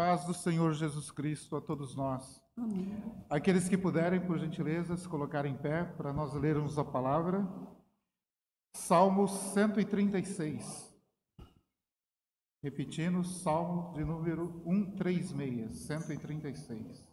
paz do Senhor Jesus Cristo a todos nós. Amém. Aqueles que puderem, por gentileza, se colocar em pé para nós lermos a palavra. Salmo 136. Repetindo, Salmo de número 136, 136.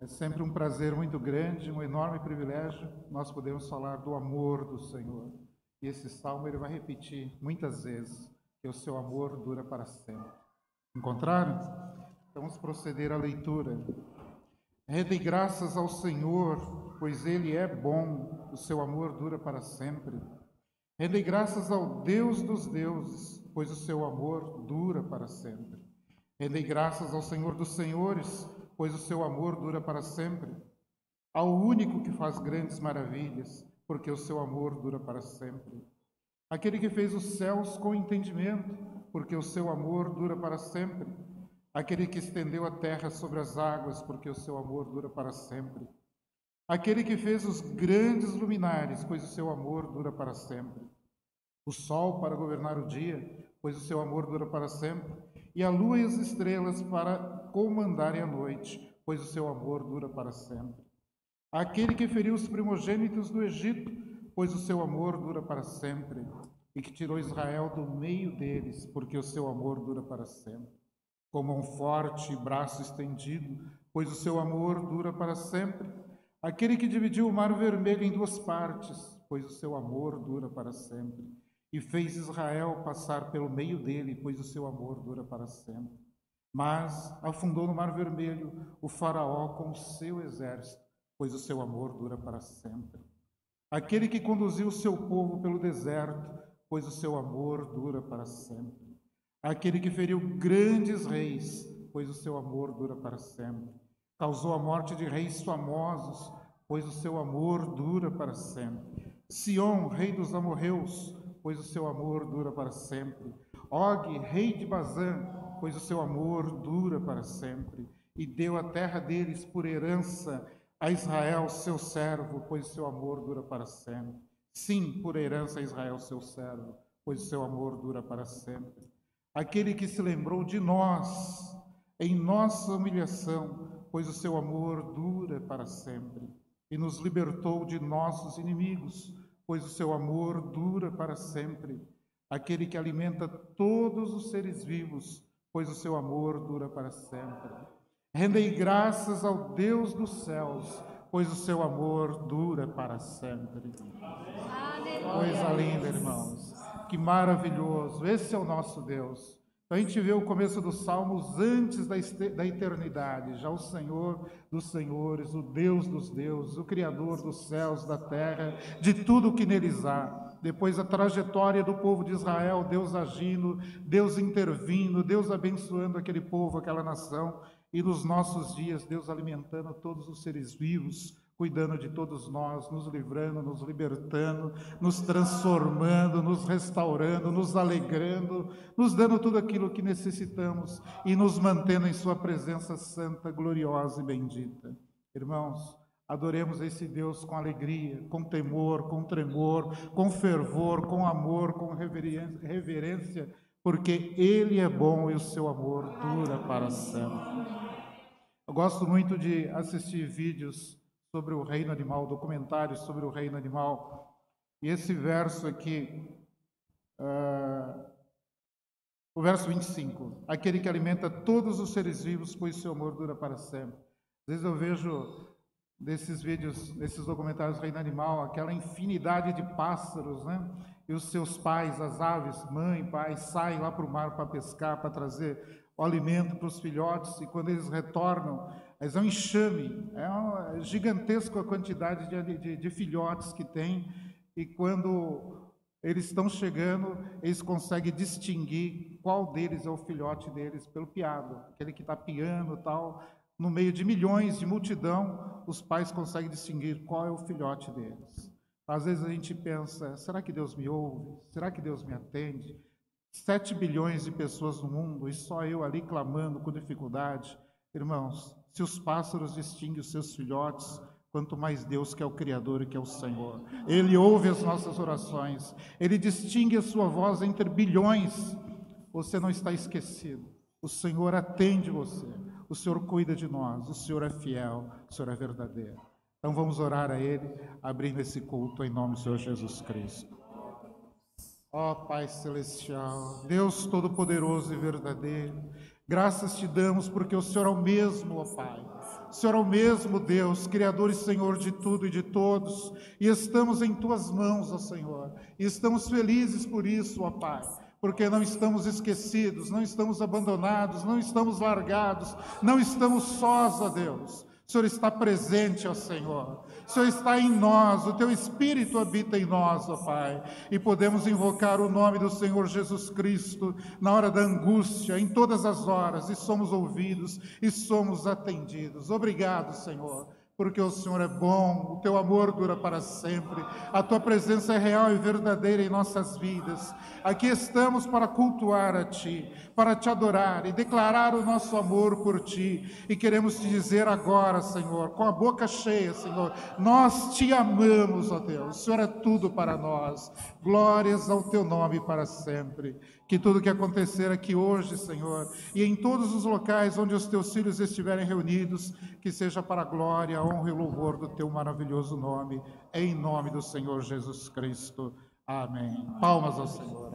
É sempre um prazer muito grande, um enorme privilégio nós podemos falar do amor do Senhor. E esse salmo ele vai repetir muitas vezes que o seu amor dura para sempre. Encontraram? Vamos proceder à leitura. Rendei graças ao Senhor, pois ele é bom, o seu amor dura para sempre. Rendei graças ao Deus dos deuses, pois o seu amor dura para sempre. Rendei graças ao Senhor dos senhores, pois o seu amor dura para sempre. Ao único que faz grandes maravilhas, porque o seu amor dura para sempre. Aquele que fez os céus com entendimento, porque o seu amor dura para sempre. Aquele que estendeu a terra sobre as águas, porque o seu amor dura para sempre. Aquele que fez os grandes luminares, pois o seu amor dura para sempre. O sol para governar o dia, pois o seu amor dura para sempre. E a lua e as estrelas para comandarem a noite, pois o seu amor dura para sempre. Aquele que feriu os primogênitos do Egito, pois o seu amor dura para sempre, e que tirou Israel do meio deles, porque o seu amor dura para sempre. Com mão forte braço estendido, pois o seu amor dura para sempre. Aquele que dividiu o mar vermelho em duas partes, pois o seu amor dura para sempre. E fez Israel passar pelo meio dele, pois o seu amor dura para sempre. Mas afundou no mar vermelho o Faraó com o seu exército pois o seu amor dura para sempre. Aquele que conduziu o seu povo pelo deserto, pois o seu amor dura para sempre. Aquele que feriu grandes reis, pois o seu amor dura para sempre. Causou a morte de reis famosos, pois o seu amor dura para sempre. Sião, rei dos amorreus, pois o seu amor dura para sempre. Og, rei de Bazã, pois o seu amor dura para sempre. E deu a terra deles por herança a Israel, seu servo, pois seu amor dura para sempre. Sim, por herança a Israel, seu servo, pois seu amor dura para sempre. Aquele que se lembrou de nós em nossa humilhação, pois o seu amor dura para sempre. E nos libertou de nossos inimigos, pois o seu amor dura para sempre. Aquele que alimenta todos os seres vivos, pois o seu amor dura para sempre Rendei graças ao Deus dos céus, pois o seu amor dura para sempre. Coisa linda, irmãos. Que maravilhoso. Esse é o nosso Deus. A gente vê o começo dos Salmos antes da, da eternidade. Já o Senhor dos Senhores, o Deus dos deuses, o Criador dos céus, da terra, de tudo que neles há. Depois a trajetória do povo de Israel, Deus agindo, Deus intervindo, Deus abençoando aquele povo, aquela nação e nos nossos dias, Deus alimentando todos os seres vivos, cuidando de todos nós, nos livrando, nos libertando, nos transformando, nos restaurando, nos alegrando, nos dando tudo aquilo que necessitamos e nos mantendo em Sua presença santa, gloriosa e bendita. Irmãos, adoremos esse Deus com alegria, com temor, com tremor, com fervor, com amor, com reverência, porque Ele é bom e o seu amor dura para sempre. Eu gosto muito de assistir vídeos sobre o reino animal, documentários sobre o reino animal. E esse verso aqui, uh, o verso 25: Aquele que alimenta todos os seres vivos, pois seu amor dura para sempre. Às vezes eu vejo desses vídeos, desses documentários do reino animal, aquela infinidade de pássaros, né? E os seus pais, as aves, mãe, pai, saem lá para o mar para pescar, para trazer o alimento para os filhotes, e quando eles retornam, eles é um enxame, é, uma, é gigantesca a quantidade de, de, de filhotes que tem, e quando eles estão chegando, eles conseguem distinguir qual deles é o filhote deles pelo piado, aquele que está piando tal. No meio de milhões de multidão, os pais conseguem distinguir qual é o filhote deles. Às vezes a gente pensa: será que Deus me ouve? Será que Deus me atende? Sete bilhões de pessoas no mundo e só eu ali clamando com dificuldade. Irmãos, se os pássaros distinguem os seus filhotes, quanto mais Deus que é o Criador e que é o Senhor. Ele ouve as nossas orações, ele distingue a sua voz entre bilhões. Você não está esquecido. O Senhor atende você. O Senhor cuida de nós. O Senhor é fiel. O Senhor é verdadeiro. Então vamos orar a Ele, abrindo esse culto em nome do Senhor Jesus Cristo. Ó Pai Celestial, Deus Todo-Poderoso e verdadeiro, graças te damos porque o Senhor é o mesmo, ó Pai. O Senhor é o mesmo Deus, Criador e Senhor de tudo e de todos, e estamos em Tuas mãos, ó Senhor, e estamos felizes por isso, ó Pai porque não estamos esquecidos, não estamos abandonados, não estamos largados, não estamos sós, ó Deus. O Senhor está presente, ó Senhor. O Senhor está em nós, o teu Espírito habita em nós, ó Pai. E podemos invocar o nome do Senhor Jesus Cristo na hora da angústia, em todas as horas, e somos ouvidos e somos atendidos. Obrigado, Senhor porque o Senhor é bom, o teu amor dura para sempre, a tua presença é real e verdadeira em nossas vidas. Aqui estamos para cultuar a ti, para te adorar e declarar o nosso amor por ti. E queremos te dizer agora, Senhor, com a boca cheia, Senhor, nós te amamos, ó Deus. O Senhor é tudo para nós. Glórias ao teu nome para sempre. Que tudo que acontecer aqui hoje, Senhor, e em todos os locais onde os teus filhos estiverem reunidos, que seja para a glória, a honra e o louvor do teu maravilhoso nome, em nome do Senhor Jesus Cristo. Amém. Palmas ao Senhor.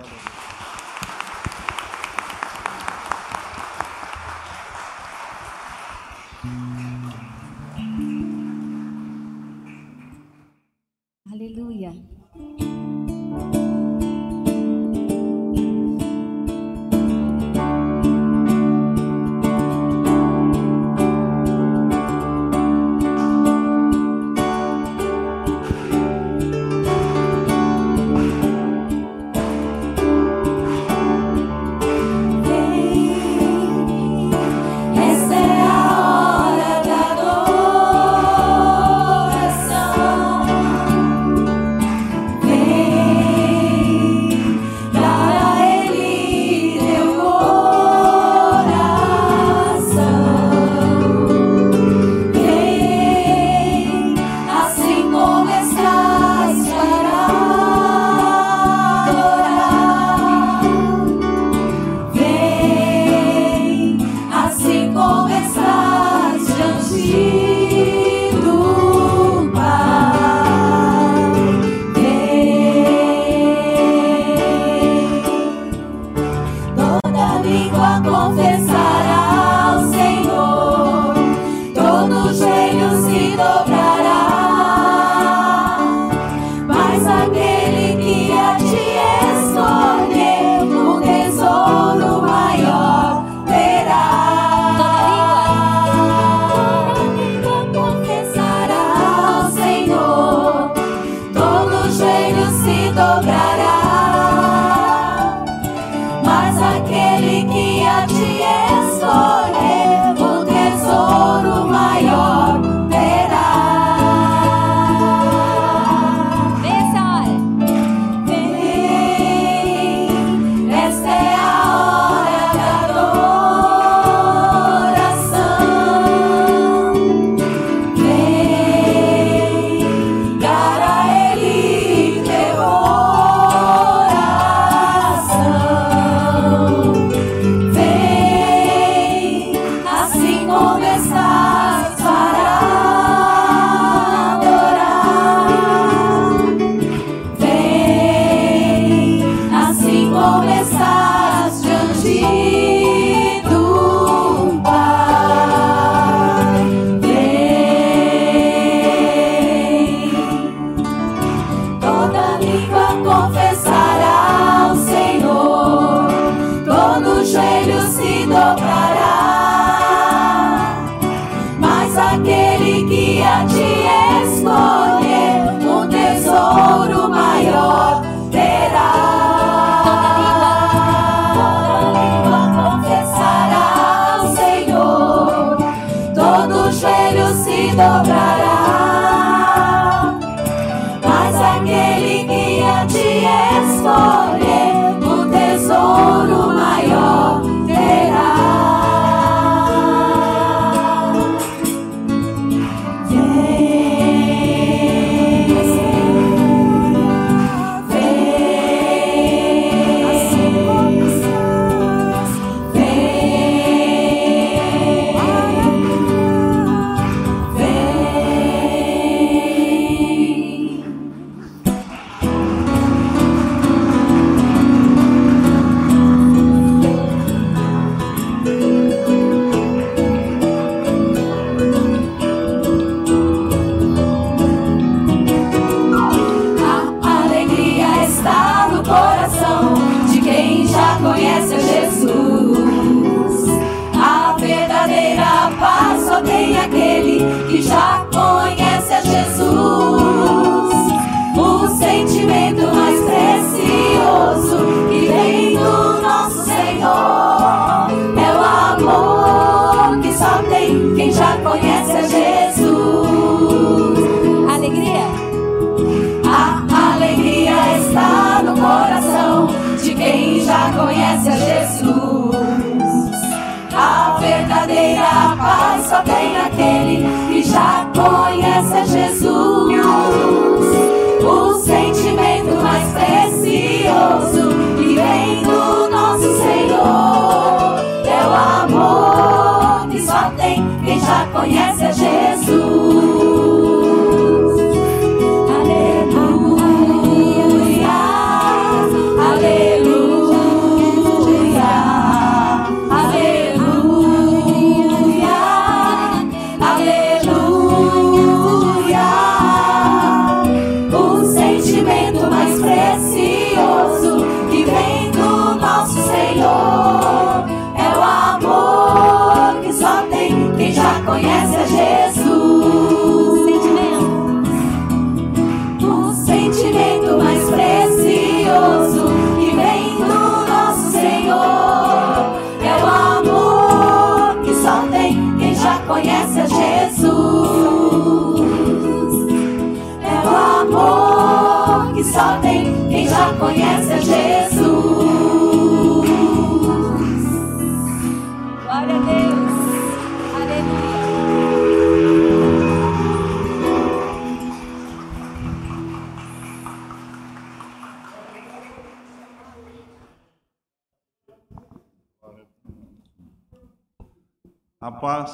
A paz,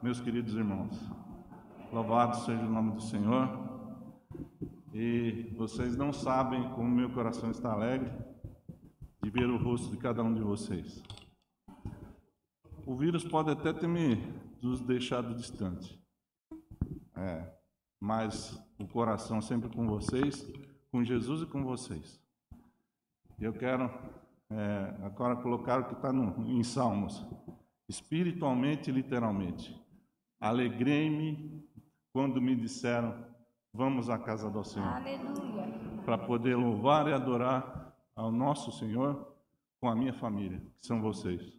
meus queridos irmãos. Louvado seja o nome do Senhor. E vocês não sabem como meu coração está alegre de ver o rosto de cada um de vocês. O vírus pode até ter me nos deixado distante. É, mas o coração sempre com vocês, com Jesus e com vocês. Eu quero é, agora colocar o que está em Salmos espiritualmente e literalmente. Alegrei-me quando me disseram: Vamos à casa do Senhor, Aleluia. para poder louvar e adorar ao nosso Senhor com a minha família, que são vocês.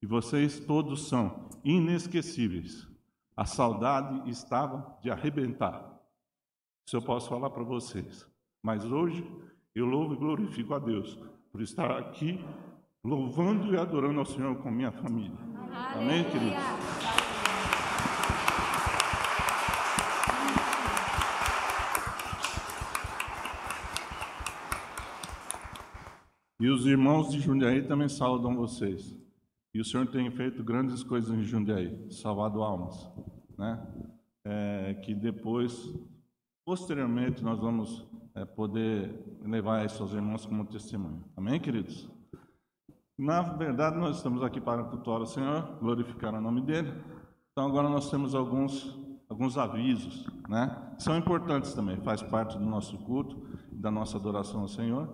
E vocês todos são inesquecíveis. A saudade estava de arrebentar. Isso eu posso falar para vocês. Mas hoje eu louvo e glorifico a Deus por estar aqui louvando e adorando ao Senhor com minha família. Amém, queridos? E os irmãos de Jundiaí também saudam vocês. E o Senhor tem feito grandes coisas em Jundiaí, salvado almas, né? É, que depois, posteriormente, nós vamos é, poder levar isso aos irmãos como testemunho. Amém, queridos? Na verdade, nós estamos aqui para cultuar o Senhor, glorificar o nome dele. Então, agora nós temos alguns, alguns avisos, né? São importantes também, faz parte do nosso culto, da nossa adoração ao Senhor.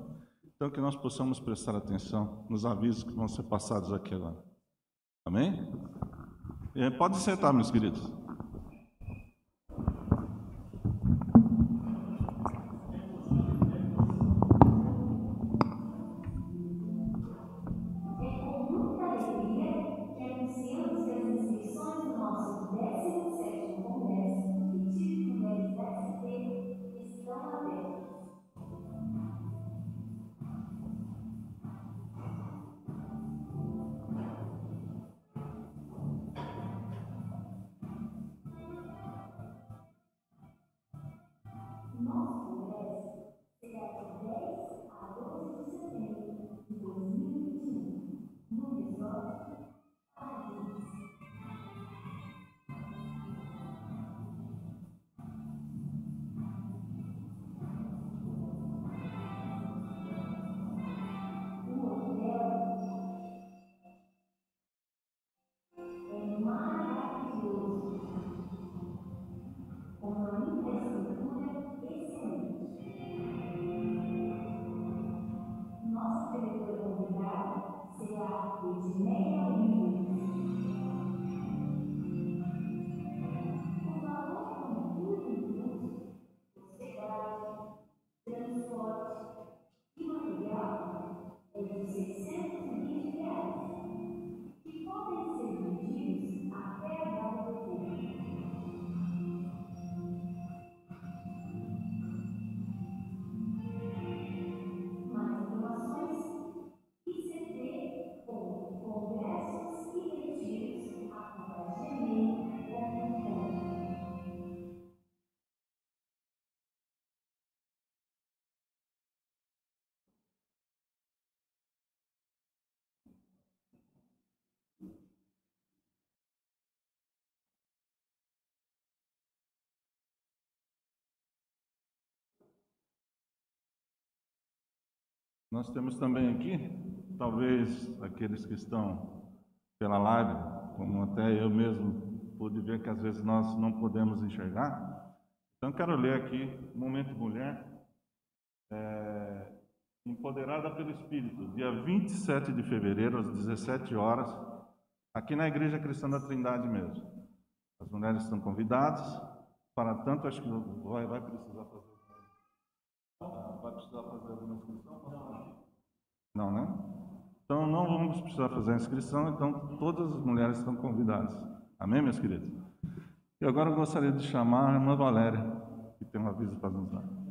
Então, que nós possamos prestar atenção nos avisos que vão ser passados aqui agora. Amém? É, pode sentar, meus queridos. Nós temos também aqui, talvez aqueles que estão pela live, como até eu mesmo pude ver que às vezes nós não podemos enxergar. Então, quero ler aqui Momento Mulher, é, Empoderada pelo Espírito, dia 27 de fevereiro, às 17 horas, aqui na Igreja Cristã da Trindade mesmo. As mulheres estão convidadas, para tanto, acho que vai, vai precisar fazer. Vai precisar fazer alguma inscrição? Não, né? Então não vamos precisar fazer a inscrição, então todas as mulheres estão convidadas. Amém, meus queridos? E agora eu gostaria de chamar a irmã Valéria, que tem um aviso para nos dar.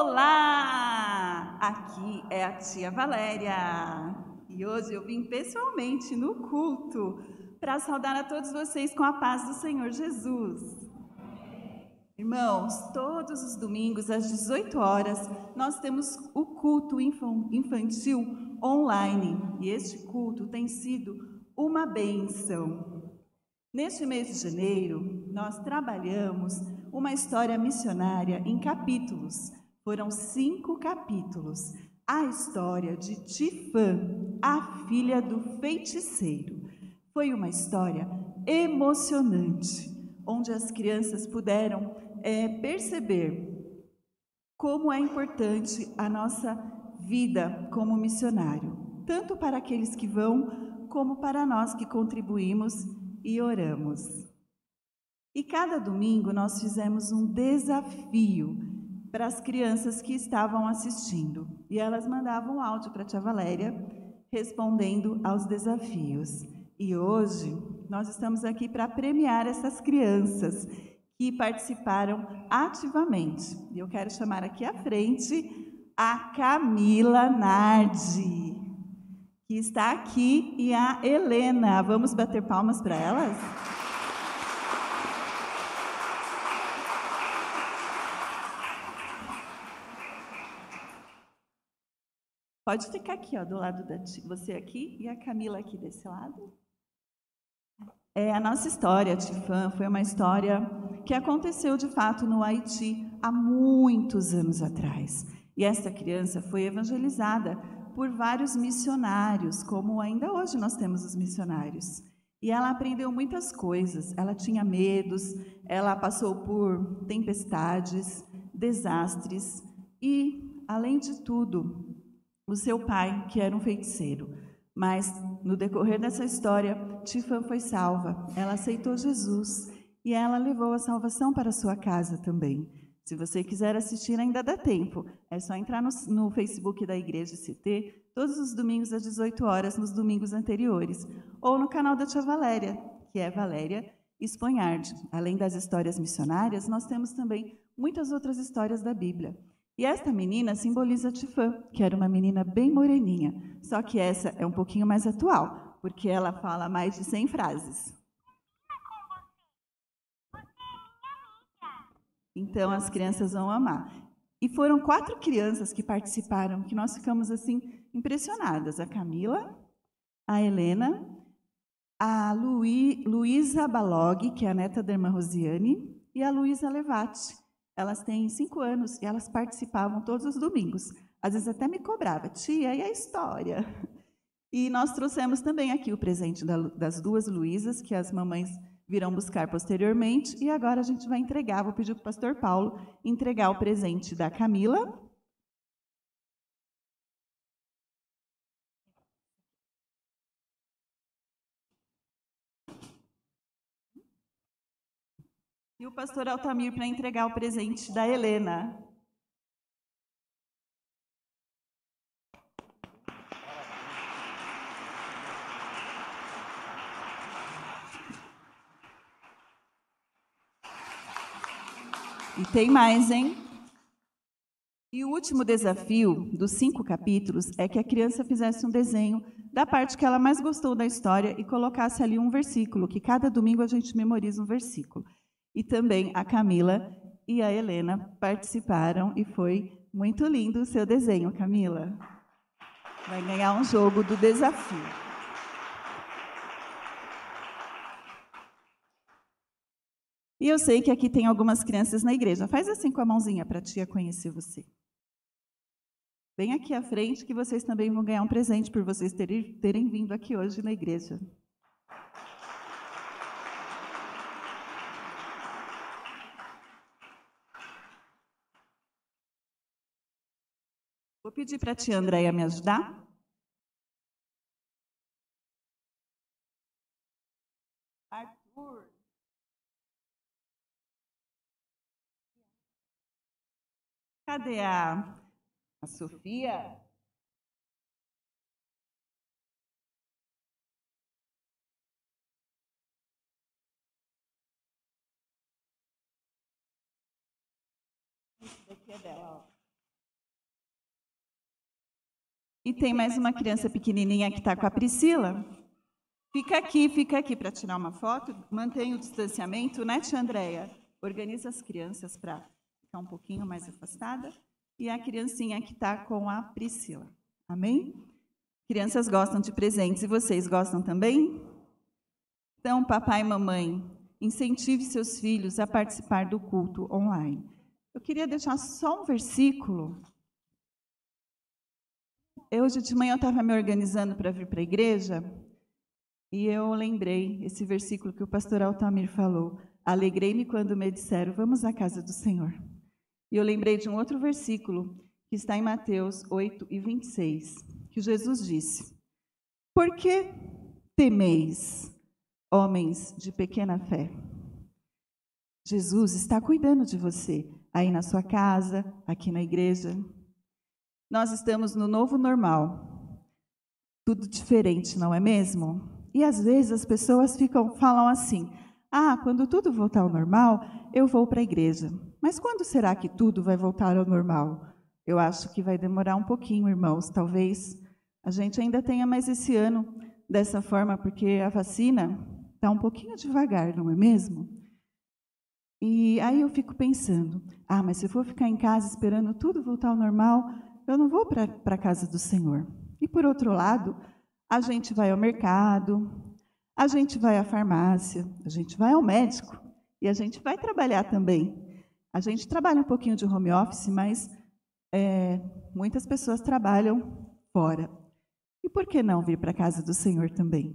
Olá! Aqui é a tia Valéria e hoje eu vim pessoalmente no culto para saudar a todos vocês com a paz do Senhor Jesus. Irmãos, todos os domingos às 18 horas nós temos o culto infantil online e este culto tem sido uma benção. Neste mês de janeiro, nós trabalhamos uma história missionária em capítulos foram cinco capítulos. A história de Tifã, a filha do feiticeiro. Foi uma história emocionante, onde as crianças puderam é, perceber como é importante a nossa vida como missionário, tanto para aqueles que vão, como para nós que contribuímos e oramos. E cada domingo nós fizemos um desafio para as crianças que estavam assistindo. E elas mandavam áudio para a tia Valéria respondendo aos desafios. E hoje nós estamos aqui para premiar essas crianças que participaram ativamente. E eu quero chamar aqui à frente a Camila Nardi, que está aqui, e a Helena. Vamos bater palmas para elas? Pode ficar aqui, ó, do lado da você aqui e a Camila aqui desse lado. É, a nossa história, Tifã, foi uma história que aconteceu de fato no Haiti há muitos anos atrás. E essa criança foi evangelizada por vários missionários, como ainda hoje nós temos os missionários. E ela aprendeu muitas coisas. Ela tinha medos, ela passou por tempestades, desastres e, além de tudo, o seu pai, que era um feiticeiro. Mas no decorrer dessa história, Tifã foi salva. Ela aceitou Jesus e ela levou a salvação para sua casa também. Se você quiser assistir, ainda dá tempo. É só entrar no, no Facebook da Igreja CT, todos os domingos às 18 horas, nos domingos anteriores. Ou no canal da Tia Valéria, que é Valéria Esponhardi. Além das histórias missionárias, nós temos também muitas outras histórias da Bíblia. E esta menina simboliza Tifã, que era uma menina bem moreninha. Só que essa é um pouquinho mais atual, porque ela fala mais de 100 frases. Então as crianças vão amar. E foram quatro crianças que participaram, que nós ficamos assim impressionadas: a Camila, a Helena, a Luísa Balog, que é a neta da irmã Rosiane, e a Luísa Levati. Elas têm cinco anos e elas participavam todos os domingos. Às vezes até me cobrava, tia, e a história? E nós trouxemos também aqui o presente das duas Luísas, que as mamães virão buscar posteriormente. E agora a gente vai entregar, vou pedir para o pastor Paulo entregar o presente da Camila. E o pastor Altamir para entregar o presente da Helena. E tem mais, hein? E o último desafio dos cinco capítulos é que a criança fizesse um desenho da parte que ela mais gostou da história e colocasse ali um versículo, que cada domingo a gente memoriza um versículo. E também a Camila e a Helena participaram e foi muito lindo o seu desenho, Camila. Vai ganhar um jogo do desafio. E eu sei que aqui tem algumas crianças na igreja. Faz assim com a mãozinha para a tia conhecer você. Bem aqui à frente, que vocês também vão ganhar um presente por vocês terem, terem vindo aqui hoje na igreja. Vou pedir para a tia Andréia me ajudar. Arthur. Cadê a, a Sofia? Daqui é dela, E tem mais uma criança pequenininha que está com a Priscila. Fica aqui, fica aqui para tirar uma foto. Mantenha o distanciamento, né, tia Andréia? Organiza as crianças para ficar um pouquinho mais afastada. E a criancinha que está com a Priscila. Amém? Crianças gostam de presentes e vocês gostam também? Então, papai e mamãe, incentive seus filhos a participar do culto online. Eu queria deixar só um versículo hoje de manhã eu estava me organizando para vir para a igreja e eu lembrei esse versículo que o pastor Altamir falou. Alegrei-me quando me disseram, vamos à casa do Senhor. E eu lembrei de um outro versículo que está em Mateus 8 e 26, que Jesus disse: Por que temeis, homens de pequena fé? Jesus está cuidando de você, aí na sua casa, aqui na igreja. Nós estamos no novo normal. Tudo diferente, não é mesmo? E às vezes as pessoas ficam falam assim: "Ah, quando tudo voltar ao normal, eu vou para a igreja". Mas quando será que tudo vai voltar ao normal? Eu acho que vai demorar um pouquinho, irmãos. Talvez a gente ainda tenha mais esse ano dessa forma, porque a vacina está um pouquinho devagar, não é mesmo? E aí eu fico pensando: ah, mas se eu for ficar em casa esperando tudo voltar ao normal, eu não vou para a casa do Senhor. E por outro lado, a gente vai ao mercado, a gente vai à farmácia, a gente vai ao médico e a gente vai trabalhar também. A gente trabalha um pouquinho de home office, mas é, muitas pessoas trabalham fora. E por que não vir para a casa do Senhor também?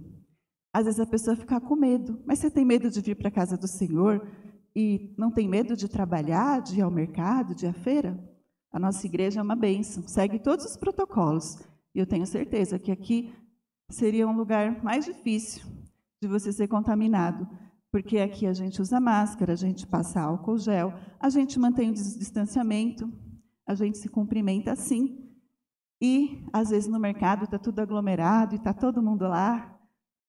Às vezes a pessoa fica com medo, mas você tem medo de vir para a casa do Senhor e não tem medo de trabalhar, de ir ao mercado, de ir à feira? A nossa igreja é uma bênção, segue todos os protocolos. E eu tenho certeza que aqui seria um lugar mais difícil de você ser contaminado, porque aqui a gente usa máscara, a gente passa álcool gel, a gente mantém o distanciamento, a gente se cumprimenta assim. E, às vezes, no mercado está tudo aglomerado e está todo mundo lá,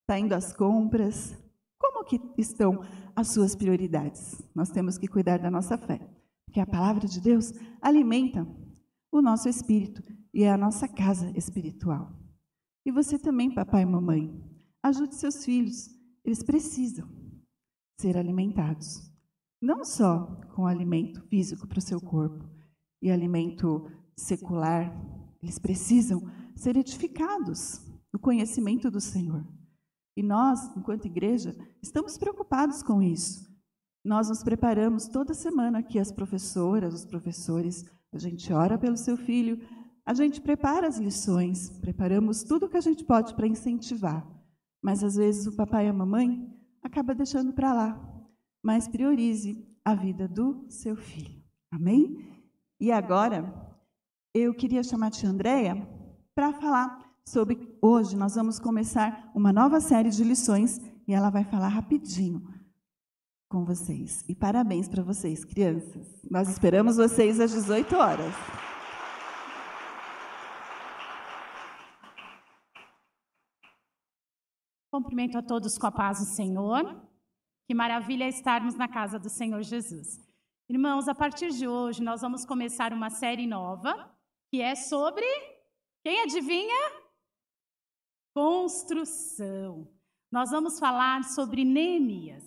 está indo às compras. Como que estão as suas prioridades? Nós temos que cuidar da nossa fé que a palavra de Deus alimenta o nosso espírito e é a nossa casa espiritual. E você também, papai e mamãe, ajude seus filhos, eles precisam ser alimentados. Não só com alimento físico para o seu corpo e alimento secular, eles precisam ser edificados no conhecimento do Senhor. E nós, enquanto igreja, estamos preocupados com isso. Nós nos preparamos toda semana aqui, as professoras, os professores, a gente ora pelo seu filho, a gente prepara as lições, preparamos tudo o que a gente pode para incentivar. Mas às vezes o papai e a mamãe acaba deixando para lá. Mas priorize a vida do seu filho. Amém? E agora, eu queria chamar a tia Andréia para falar sobre. Hoje nós vamos começar uma nova série de lições e ela vai falar rapidinho com vocês. E parabéns para vocês, crianças. Nós esperamos vocês às 18 horas. Cumprimento a todos com a paz do Senhor. Que maravilha estarmos na casa do Senhor Jesus. Irmãos, a partir de hoje nós vamos começar uma série nova que é sobre quem adivinha? construção. Nós vamos falar sobre Neemias,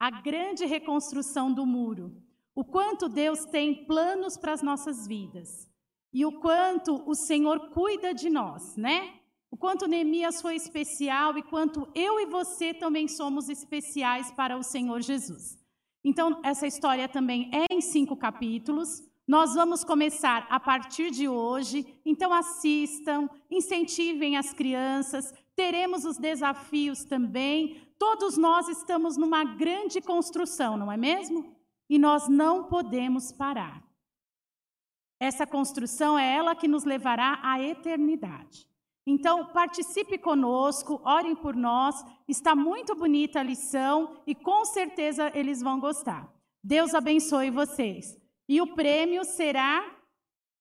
a grande reconstrução do muro. O quanto Deus tem planos para as nossas vidas e o quanto o Senhor cuida de nós, né? O quanto Neemias foi especial e quanto eu e você também somos especiais para o Senhor Jesus. Então, essa história também é em cinco capítulos. Nós vamos começar a partir de hoje. Então, assistam, incentivem as crianças. Teremos os desafios também. Todos nós estamos numa grande construção, não é mesmo? E nós não podemos parar. Essa construção é ela que nos levará à eternidade. Então, participe conosco, orem por nós. Está muito bonita a lição e com certeza eles vão gostar. Deus abençoe vocês. E o prêmio será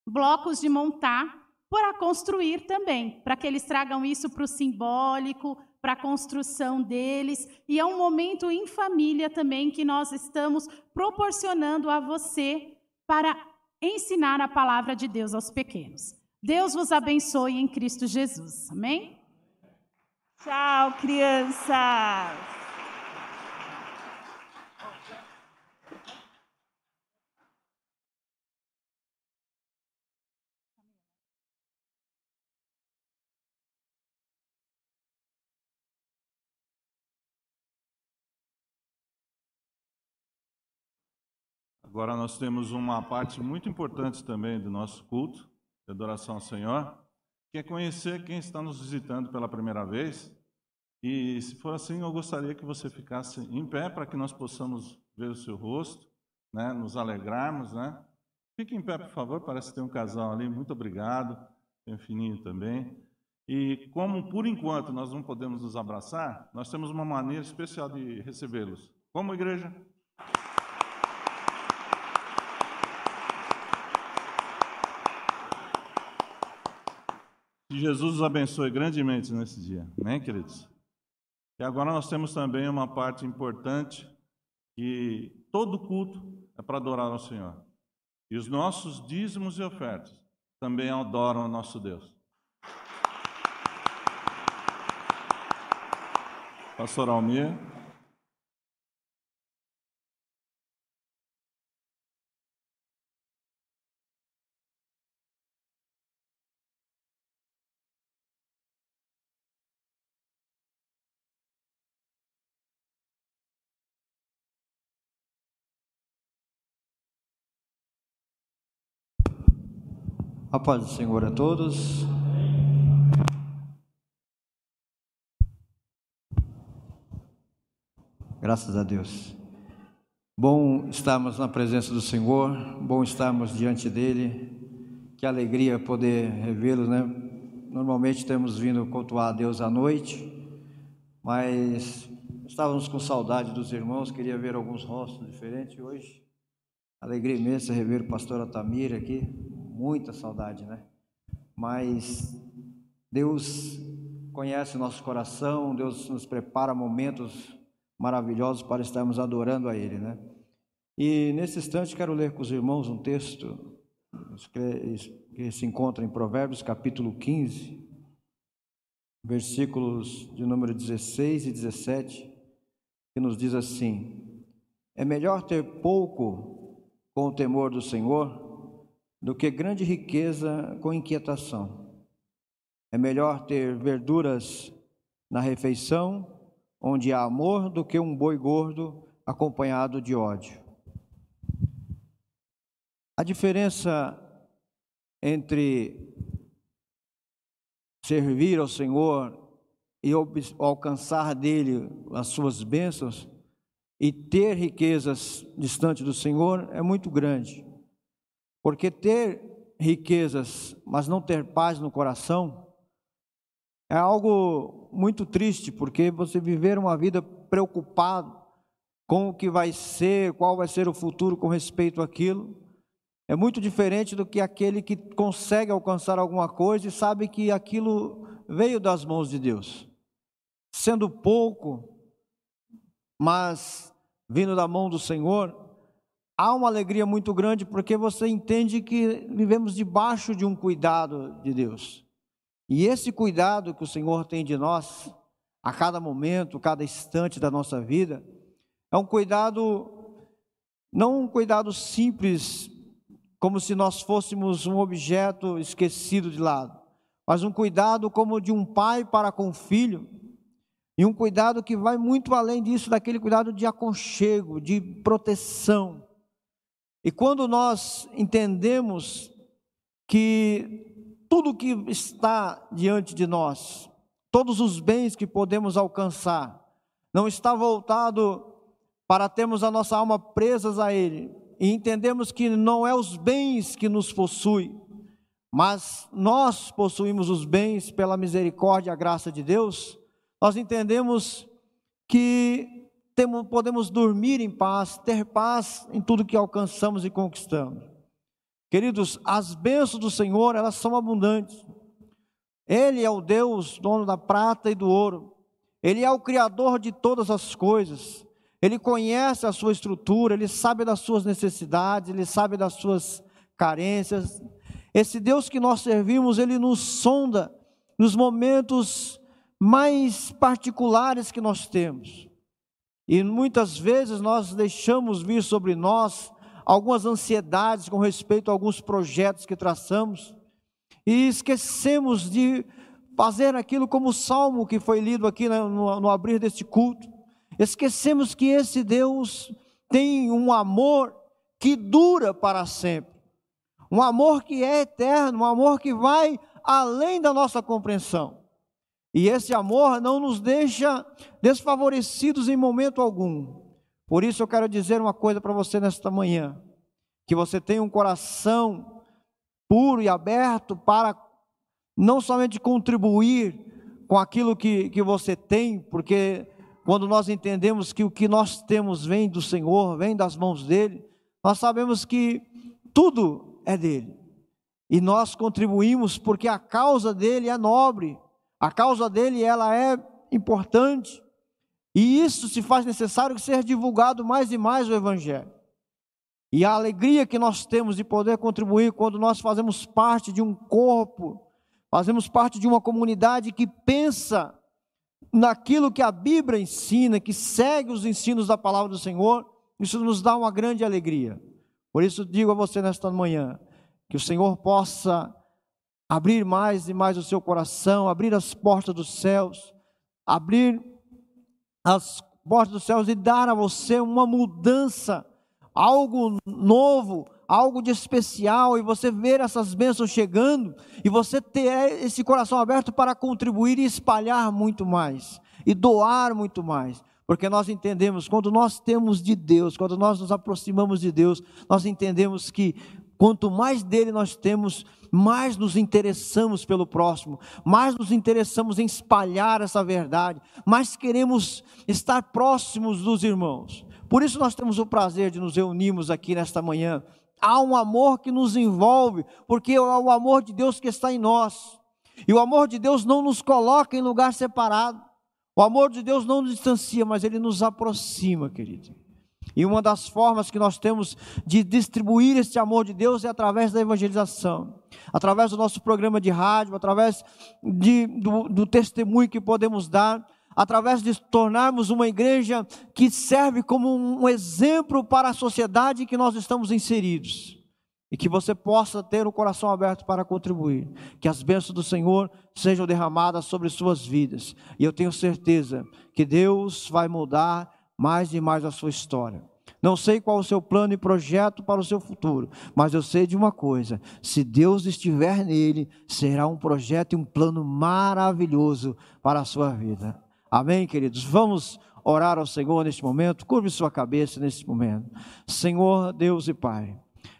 blocos de montar para construir também, para que eles tragam isso para o simbólico, para a construção deles. E é um momento em família também que nós estamos proporcionando a você para ensinar a palavra de Deus aos pequenos. Deus vos abençoe em Cristo Jesus. Amém? Tchau, crianças! Agora nós temos uma parte muito importante também do nosso culto, de adoração ao Senhor, que é conhecer quem está nos visitando pela primeira vez. E se for assim, eu gostaria que você ficasse em pé para que nós possamos ver o seu rosto, né, nos alegrarmos, né? Fique em pé, por favor, parece que tem um casal ali, muito obrigado, tem um fininho também. E como por enquanto nós não podemos nos abraçar, nós temos uma maneira especial de recebê-los. Como igreja? Que Jesus os abençoe grandemente nesse dia. Amém, queridos? E agora nós temos também uma parte importante que todo culto é para adorar ao Senhor. E os nossos dízimos e ofertas também adoram ao nosso Deus. Pastor Almir. A paz do Senhor a todos. Graças a Deus. Bom estarmos na presença do Senhor, bom estarmos diante dele. Que alegria poder revê-lo, né? Normalmente temos vindo cultuar a Deus à noite, mas estávamos com saudade dos irmãos, queria ver alguns rostos diferentes hoje. Alegria imensa rever o pastor Altamir aqui, muita saudade, né? Mas Deus conhece o nosso coração, Deus nos prepara momentos maravilhosos para estarmos adorando a Ele, né? E nesse instante quero ler com os irmãos um texto que se encontra em Provérbios capítulo 15, versículos de número 16 e 17, que nos diz assim: É melhor ter pouco com o temor do Senhor do que grande riqueza com inquietação. É melhor ter verduras na refeição, onde há amor, do que um boi gordo acompanhado de ódio. A diferença entre servir ao Senhor e alcançar dele as suas bênçãos e ter riquezas distante do Senhor é muito grande. Porque ter riquezas, mas não ter paz no coração, é algo muito triste, porque você viver uma vida preocupado com o que vai ser, qual vai ser o futuro com respeito àquilo, é muito diferente do que aquele que consegue alcançar alguma coisa e sabe que aquilo veio das mãos de Deus. Sendo pouco, mas vindo da mão do Senhor, há uma alegria muito grande porque você entende que vivemos debaixo de um cuidado de Deus. E esse cuidado que o Senhor tem de nós, a cada momento, cada instante da nossa vida, é um cuidado, não um cuidado simples, como se nós fôssemos um objeto esquecido de lado, mas um cuidado como de um pai para com o filho, e um cuidado que vai muito além disso, daquele cuidado de aconchego, de proteção. E quando nós entendemos que tudo que está diante de nós, todos os bens que podemos alcançar, não está voltado para termos a nossa alma presas a Ele, e entendemos que não é os bens que nos possuem, mas nós possuímos os bens pela misericórdia e a graça de Deus, nós entendemos que temos, podemos dormir em paz, ter paz em tudo que alcançamos e conquistamos. Queridos, as bênçãos do Senhor, elas são abundantes. Ele é o Deus, dono da prata e do ouro. Ele é o Criador de todas as coisas. Ele conhece a sua estrutura, ele sabe das suas necessidades, ele sabe das suas carências. Esse Deus que nós servimos, ele nos sonda nos momentos mais particulares que nós temos. E muitas vezes nós deixamos vir sobre nós algumas ansiedades com respeito a alguns projetos que traçamos e esquecemos de fazer aquilo como o salmo que foi lido aqui no, no abrir deste culto. Esquecemos que esse Deus tem um amor que dura para sempre, um amor que é eterno, um amor que vai além da nossa compreensão. E esse amor não nos deixa desfavorecidos em momento algum. Por isso eu quero dizer uma coisa para você nesta manhã: que você tenha um coração puro e aberto para não somente contribuir com aquilo que, que você tem, porque quando nós entendemos que o que nós temos vem do Senhor, vem das mãos dele, nós sabemos que tudo é dele. E nós contribuímos porque a causa dele é nobre, a causa dele ela é importante. E isso se faz necessário ser divulgado mais e mais o evangelho. E a alegria que nós temos de poder contribuir quando nós fazemos parte de um corpo, fazemos parte de uma comunidade que pensa naquilo que a Bíblia ensina, que segue os ensinos da palavra do Senhor, isso nos dá uma grande alegria. Por isso digo a você nesta manhã, que o Senhor possa abrir mais e mais o seu coração, abrir as portas dos céus, abrir as portas dos céus e dar a você uma mudança, algo novo, algo de especial, e você ver essas bênçãos chegando, e você ter esse coração aberto para contribuir e espalhar muito mais, e doar muito mais. Porque nós entendemos, quando nós temos de Deus, quando nós nos aproximamos de Deus, nós entendemos que quanto mais dele nós temos, mais nos interessamos pelo próximo, mais nos interessamos em espalhar essa verdade, mais queremos estar próximos dos irmãos. Por isso nós temos o prazer de nos reunirmos aqui nesta manhã. Há um amor que nos envolve, porque é o amor de Deus que está em nós. E o amor de Deus não nos coloca em lugar separado. O amor de Deus não nos distancia, mas ele nos aproxima, querido. E uma das formas que nós temos de distribuir esse amor de Deus é através da evangelização, através do nosso programa de rádio, através de, do, do testemunho que podemos dar, através de tornarmos uma igreja que serve como um exemplo para a sociedade em que nós estamos inseridos. E que você possa ter o coração aberto para contribuir. Que as bênçãos do Senhor sejam derramadas sobre suas vidas. E eu tenho certeza que Deus vai mudar mais e mais a sua história. Não sei qual o seu plano e projeto para o seu futuro, mas eu sei de uma coisa: se Deus estiver nele, será um projeto e um plano maravilhoso para a sua vida. Amém, queridos? Vamos orar ao Senhor neste momento. Curve sua cabeça neste momento. Senhor, Deus e Pai.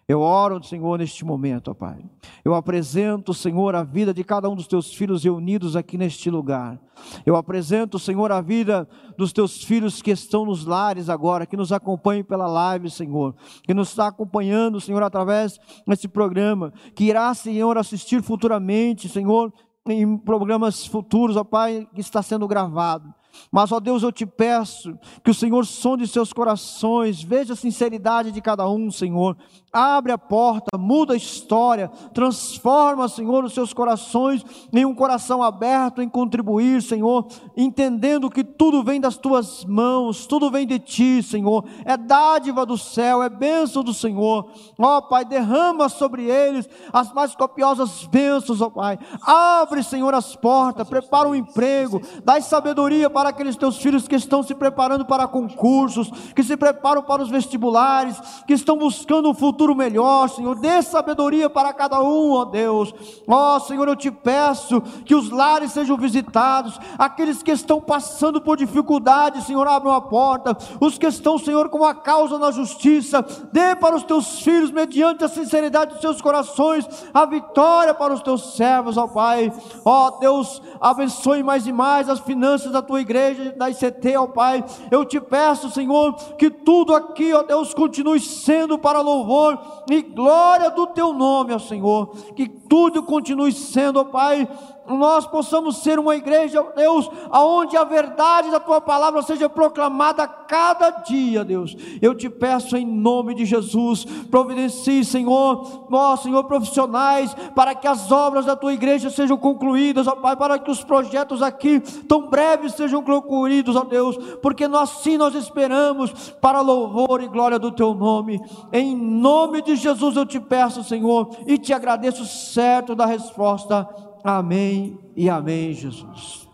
Eu oro, Senhor, neste momento, ó Pai. Eu apresento, Senhor, a vida de cada um dos teus filhos reunidos aqui neste lugar. Eu apresento, Senhor, a vida dos teus filhos que estão nos lares agora, que nos acompanham pela live, Senhor, que nos está acompanhando, Senhor, através desse programa, que irá, Senhor, assistir futuramente, Senhor, em programas futuros, ó Pai, que está sendo gravado. Mas, ó Deus, eu te peço que o Senhor sonde seus corações, veja a sinceridade de cada um, Senhor. Abre a porta, muda a história, transforma, Senhor, os seus corações em um coração aberto em contribuir, Senhor, entendendo que tudo vem das tuas mãos, tudo vem de ti, Senhor. É dádiva do céu, é bênção do Senhor. Ó Pai, derrama sobre eles as mais copiosas bênçãos, ó Pai. Abre, Senhor, as portas, prepara um emprego, dá sabedoria para aqueles teus filhos que estão se preparando para concursos, que se preparam para os vestibulares, que estão buscando um futuro melhor, Senhor. Dê sabedoria para cada um, ó Deus. Ó Senhor, eu te peço que os lares sejam visitados, aqueles que estão passando por dificuldades, Senhor, abra uma porta. Os que estão, Senhor, com a causa na justiça, dê para os teus filhos, mediante a sinceridade dos seus corações, a vitória para os teus servos, ó Pai. Ó Deus, abençoe mais e mais as finanças da tua igreja, da ICT, ó Pai. Eu te peço, Senhor, que tudo aqui, ó Deus, continue sendo para louvor e glória do teu nome, ó Senhor. Que tudo continue sendo, ó Pai, nós possamos ser uma igreja, Deus, aonde a verdade da tua palavra seja proclamada cada dia, Deus. Eu te peço em nome de Jesus, providencie, Senhor, ó Senhor, profissionais, para que as obras da tua igreja sejam concluídas, ó Pai, para que os projetos aqui tão breves sejam concluídos, ó Deus, porque nós sim nós esperamos para louvor e glória do teu nome. Em nome de Jesus eu te peço, Senhor, e te agradeço certo da resposta Amém e amém, Jesus.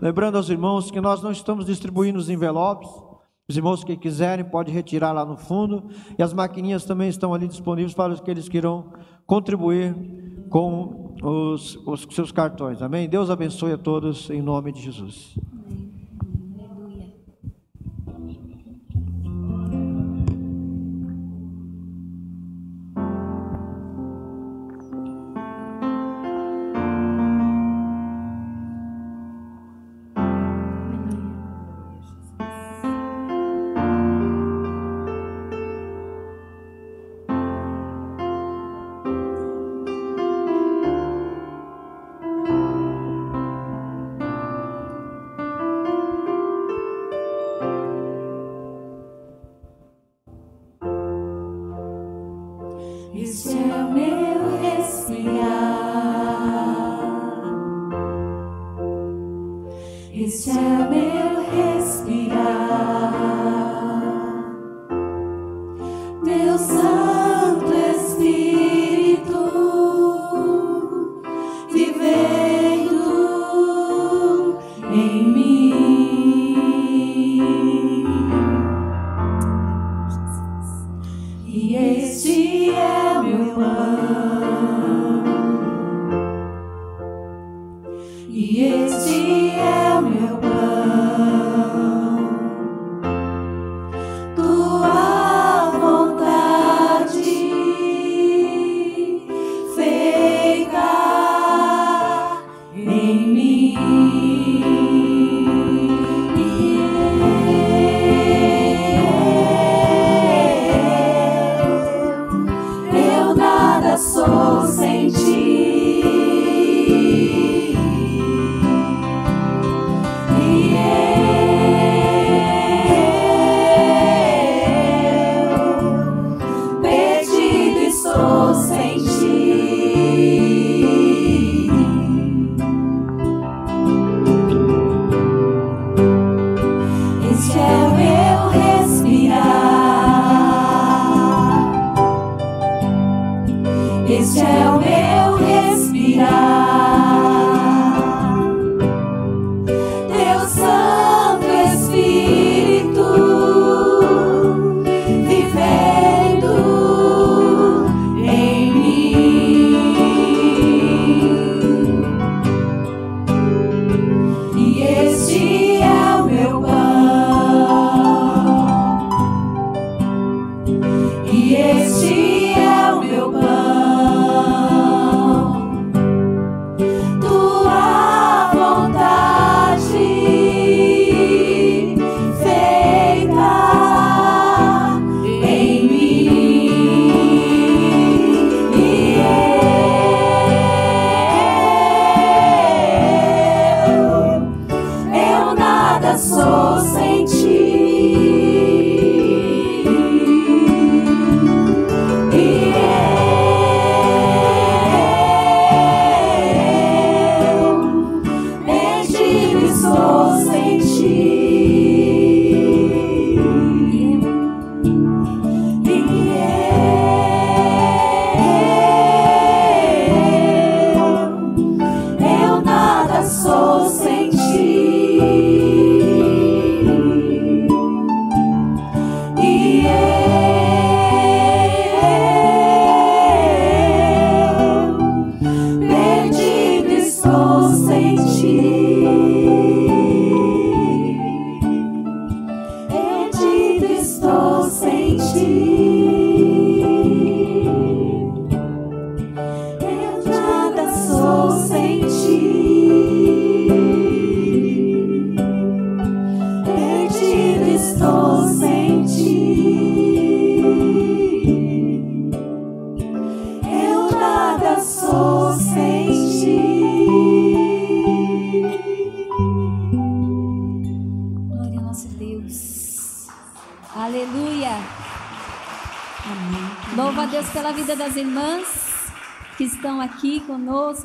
Lembrando aos irmãos que nós não estamos distribuindo os envelopes. Os irmãos que quiserem podem retirar lá no fundo. E as maquininhas também estão ali disponíveis para aqueles que irão contribuir com os, os seus cartões. Amém? Deus abençoe a todos em nome de Jesus. E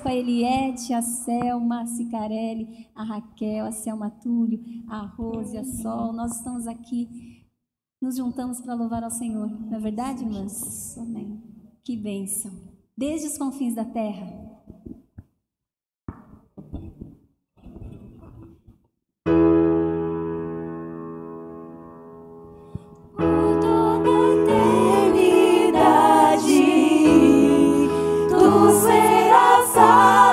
com a Eliette, a Selma, a Cicarelli, a Raquel, a Selma Túlio, a Rose, a Sol. Nós estamos aqui, nos juntamos para louvar ao Senhor. Não é verdade, irmãs? Amém. Que bênção. Desde os confins da terra. side.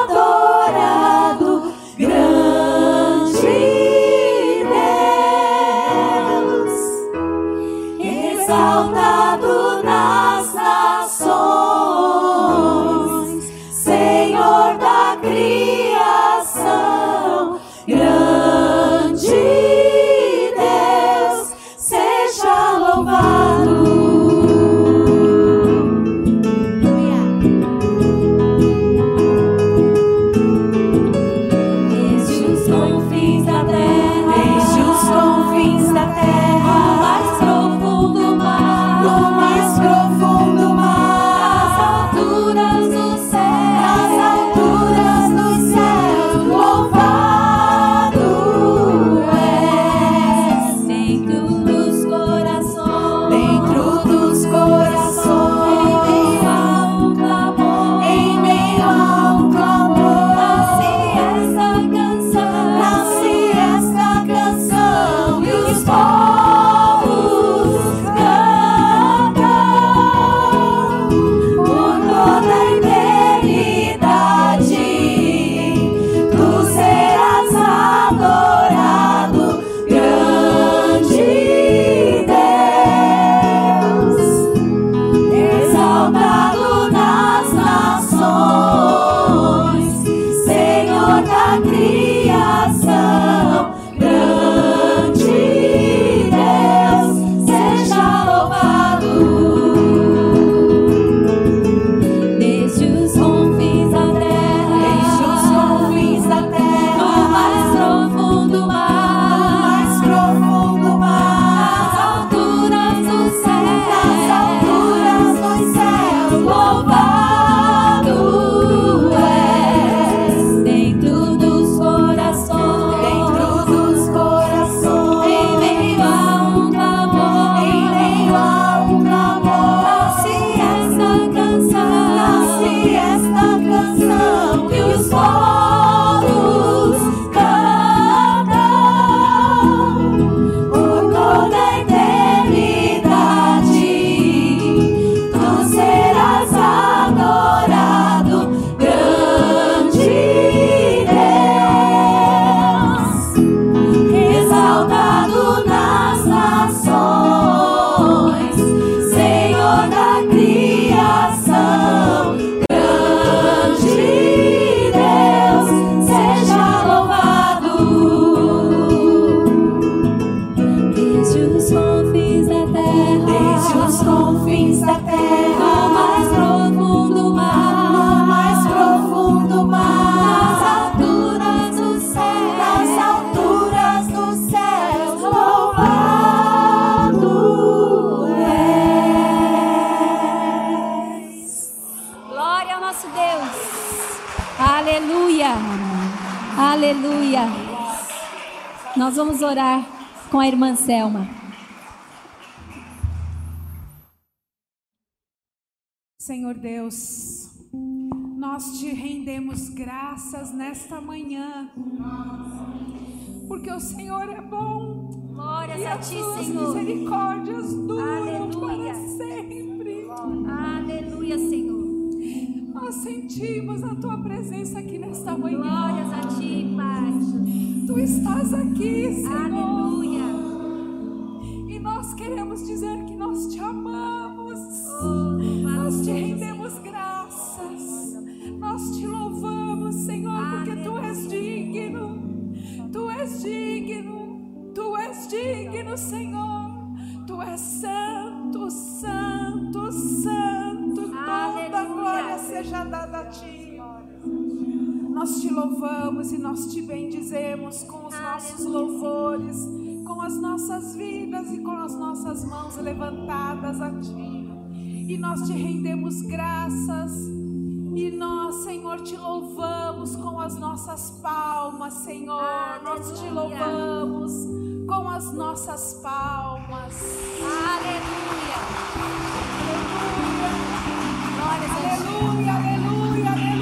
Santa Cruz. nesta manhã. Porque o Senhor é bom. Glórias e a, ti, Senhor. misericórdias duram para sempre. Aleluia, Senhor. Nós sentimos a tua presença aqui nesta manhã. Glórias a ti, Pai. Tu estás aqui, Senhor. Aleluia. louvamos e nós te bendizemos com os nossos louvores, com as nossas vidas e com as nossas mãos levantadas a ti. E nós te rendemos graças. E nós, Senhor, te louvamos com as nossas palmas, Senhor. Nós te louvamos com as nossas palmas. Aleluia. Aleluia. Glórias aleluia, aleluia, aleluia.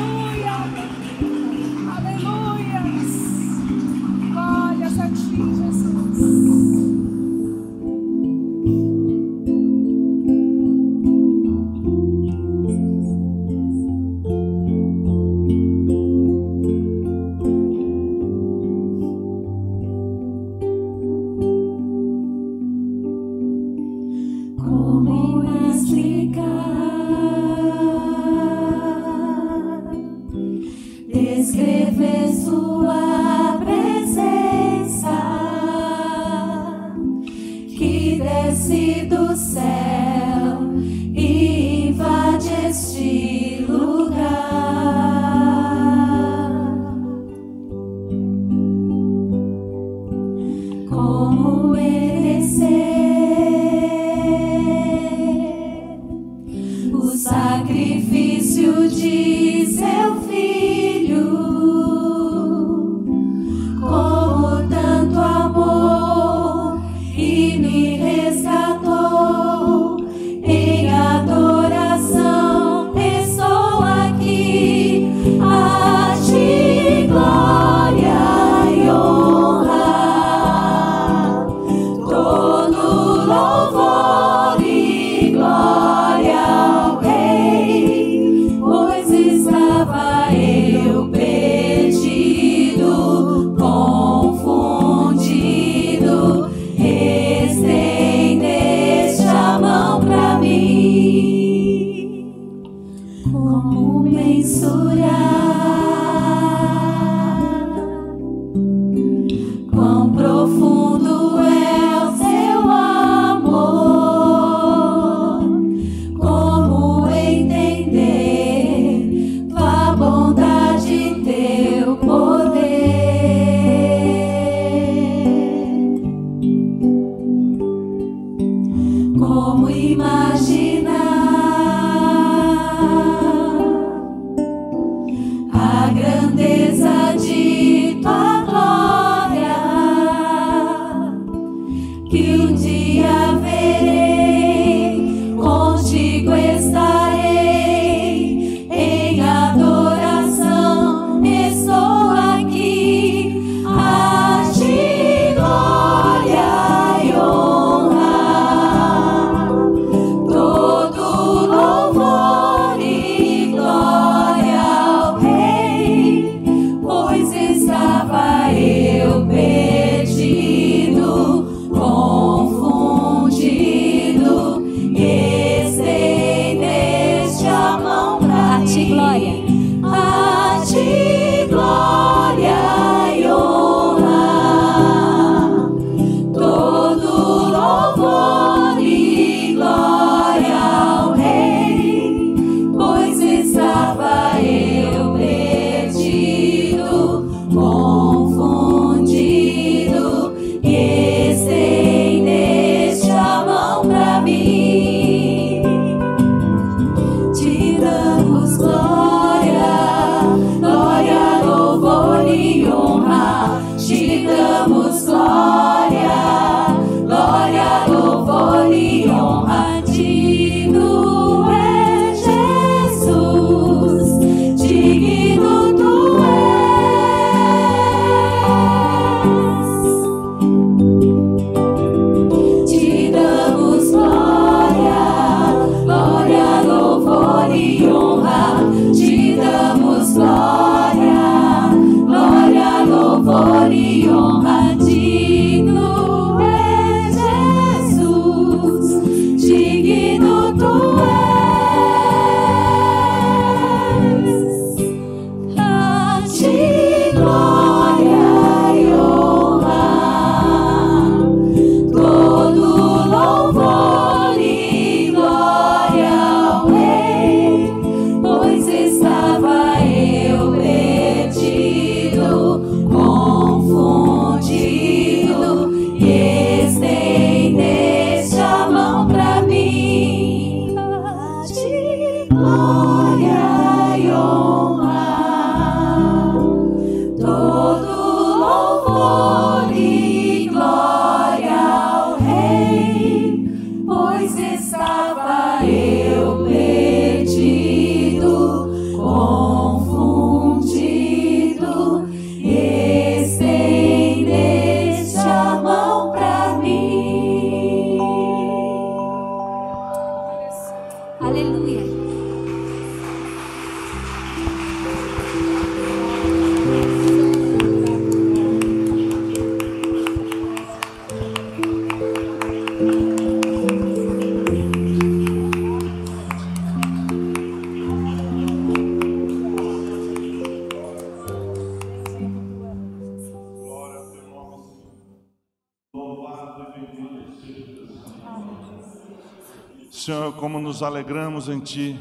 Nos alegramos em Ti,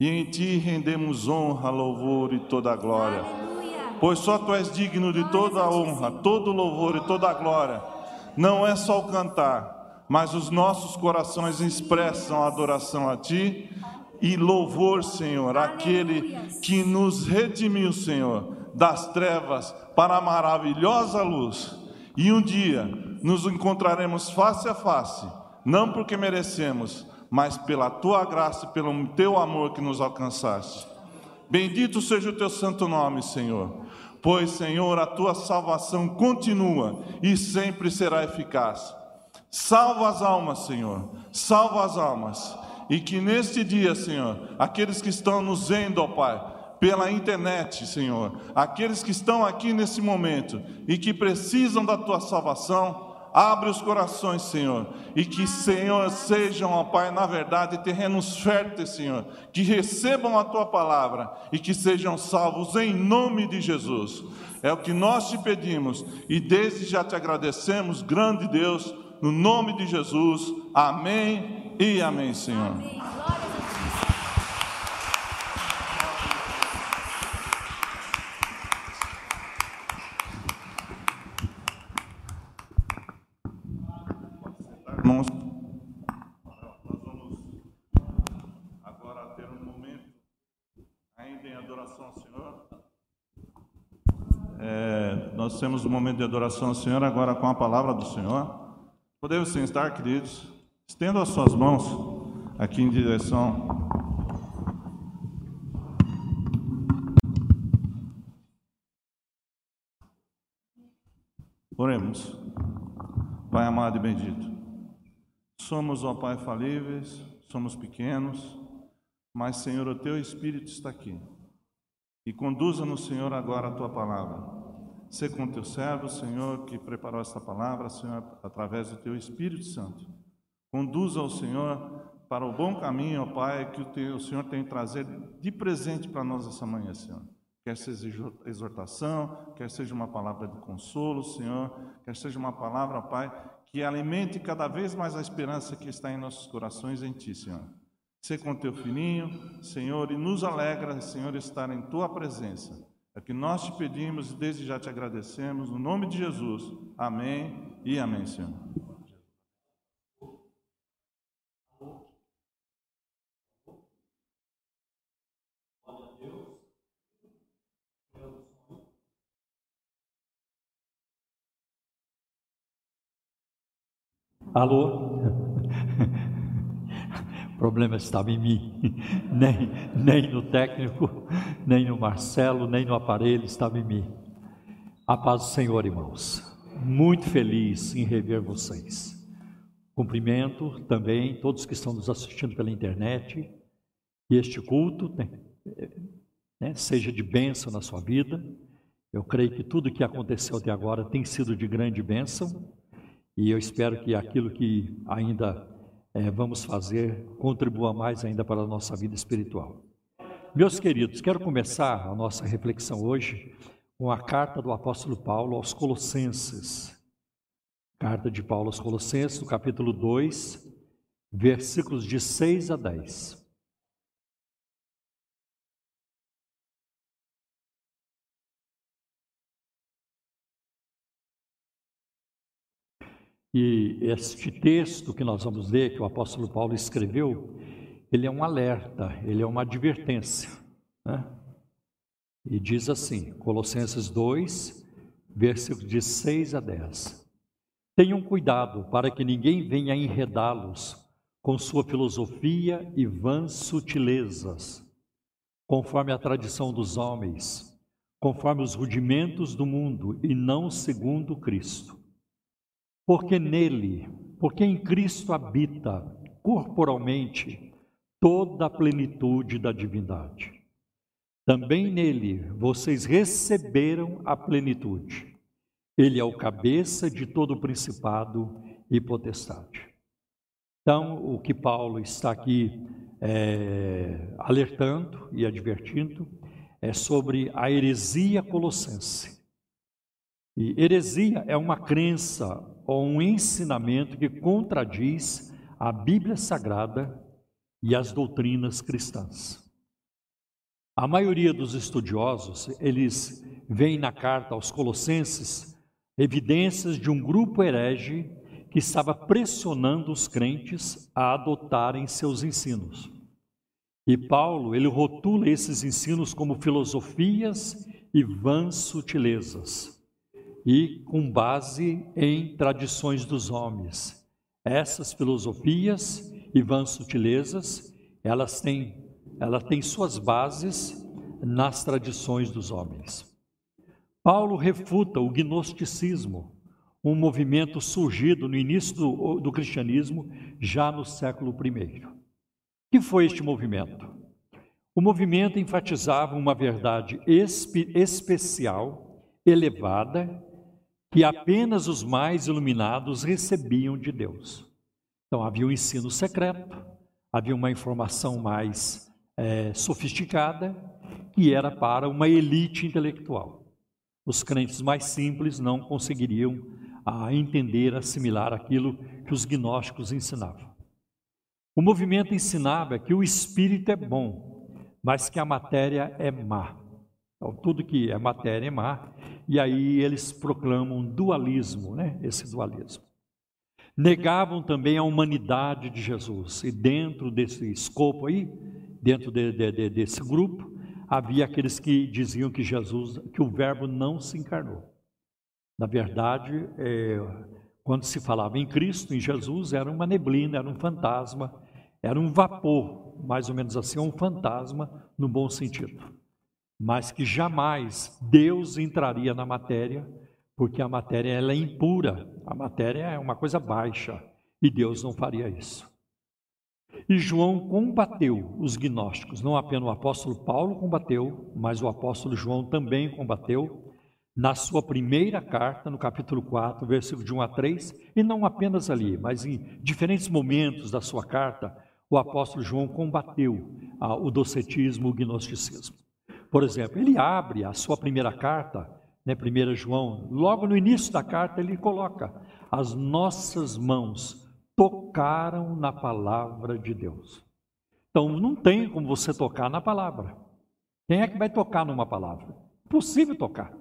e em Ti rendemos honra, louvor e toda a glória. Pois só Tu és digno de toda a honra, todo o louvor e toda a glória. Não é só o cantar, mas os nossos corações expressam adoração a Ti e louvor, Senhor, aquele que nos redimiu, Senhor, das trevas para a maravilhosa luz. E um dia nos encontraremos face a face, não porque merecemos, mas pela tua graça e pelo teu amor que nos alcançaste. Bendito seja o teu santo nome, Senhor. Pois, Senhor, a tua salvação continua e sempre será eficaz. Salva as almas, Senhor. Salva as almas. E que neste dia, Senhor, aqueles que estão nos vendo, ó Pai, pela internet, Senhor, aqueles que estão aqui nesse momento e que precisam da tua salvação, abre os corações, Senhor, e que, Senhor, sejam, ó Pai, na verdade, terrenos férteis, Senhor, que recebam a tua palavra e que sejam salvos em nome de Jesus. É o que nós te pedimos e desde já te agradecemos, grande Deus, no nome de Jesus. Amém e amém, Senhor. Irmãos, nós vamos agora ter um momento ainda em adoração ao Senhor. É, nós temos um momento de adoração ao Senhor agora com a palavra do Senhor. Podemos sim estar, queridos. Estenda as suas mãos aqui em direção. Oremos. Pai amado e bendito. Somos, ó Pai, falíveis, somos pequenos, mas, Senhor, o Teu Espírito está aqui. E conduza-nos, Senhor, agora a Tua palavra. Sê com Teu servo, Senhor, que preparou esta palavra, Senhor, através do Teu Espírito Santo. Conduza o Senhor para o bom caminho, ó Pai, que o, teu, o Senhor tem trazido de presente para nós essa manhã, Senhor. Quer seja exortação, quer seja uma palavra de consolo, Senhor, quer seja uma palavra, Pai, que alimente cada vez mais a esperança que está em nossos corações em Ti, Senhor. Sê com Teu filhinho, Senhor, e nos alegra, Senhor, estar em Tua presença. É que nós te pedimos e desde já te agradecemos, no nome de Jesus. Amém e amém, Senhor. Alô? O problema estava em mim, nem, nem no técnico, nem no Marcelo, nem no aparelho, estava em mim. A paz do Senhor, irmãos. Muito feliz em rever vocês. Cumprimento também todos que estão nos assistindo pela internet. E este culto né, seja de bênção na sua vida. Eu creio que tudo que aconteceu até agora tem sido de grande bênção. E eu espero que aquilo que ainda é, vamos fazer contribua mais ainda para a nossa vida espiritual. Meus queridos, quero começar a nossa reflexão hoje com a carta do apóstolo Paulo aos Colossenses. Carta de Paulo aos Colossenses, no capítulo 2, versículos de 6 a 10. E este texto que nós vamos ler, que o apóstolo Paulo escreveu, ele é um alerta, ele é uma advertência. Né? E diz assim, Colossenses 2, versículos de 6 a 10. Tenham cuidado para que ninguém venha enredá-los com sua filosofia e vãs sutilezas, conforme a tradição dos homens, conforme os rudimentos do mundo e não segundo Cristo porque nele, porque em Cristo habita corporalmente toda a plenitude da divindade. Também nele vocês receberam a plenitude. Ele é o cabeça de todo o principado e potestade. Então, o que Paulo está aqui é, alertando e advertindo é sobre a heresia colossense. E heresia é uma crença ou um ensinamento que contradiz a Bíblia Sagrada e as doutrinas cristãs. A maioria dos estudiosos, eles veem na carta aos Colossenses evidências de um grupo herege que estava pressionando os crentes a adotarem seus ensinos. E Paulo, ele rotula esses ensinos como filosofias e vãs sutilezas, e com base em tradições dos homens. Essas filosofias e vãs sutilezas, elas têm, elas têm suas bases nas tradições dos homens. Paulo refuta o gnosticismo, um movimento surgido no início do, do cristianismo, já no século I. Que foi este movimento? O movimento enfatizava uma verdade espe especial, elevada, que apenas os mais iluminados recebiam de Deus. Então havia um ensino secreto, havia uma informação mais é, sofisticada, que era para uma elite intelectual. Os crentes mais simples não conseguiriam a entender, assimilar aquilo que os gnósticos ensinavam. O movimento ensinava que o espírito é bom, mas que a matéria é má. Então, tudo que é matéria é má, e aí eles proclamam dualismo, né? esse dualismo. Negavam também a humanidade de Jesus. E dentro desse escopo aí, dentro de, de, de, desse grupo, havia aqueles que diziam que Jesus, que o Verbo não se encarnou. Na verdade, é, quando se falava em Cristo, em Jesus, era uma neblina, era um fantasma, era um vapor, mais ou menos assim, um fantasma no bom sentido. Mas que jamais Deus entraria na matéria porque a matéria ela é impura, a matéria é uma coisa baixa e Deus não faria isso. E João combateu os gnósticos, não apenas o apóstolo Paulo combateu, mas o apóstolo João também combateu na sua primeira carta, no capítulo 4, versículo de 1 a 3, e não apenas ali, mas em diferentes momentos da sua carta, o apóstolo João combateu ah, o docetismo, o gnosticismo. Por exemplo, ele abre a sua primeira carta né, 1 João, logo no início da carta, ele coloca: as nossas mãos tocaram na palavra de Deus. Então, não tem como você tocar na palavra. Quem é que vai tocar numa palavra? Impossível tocar.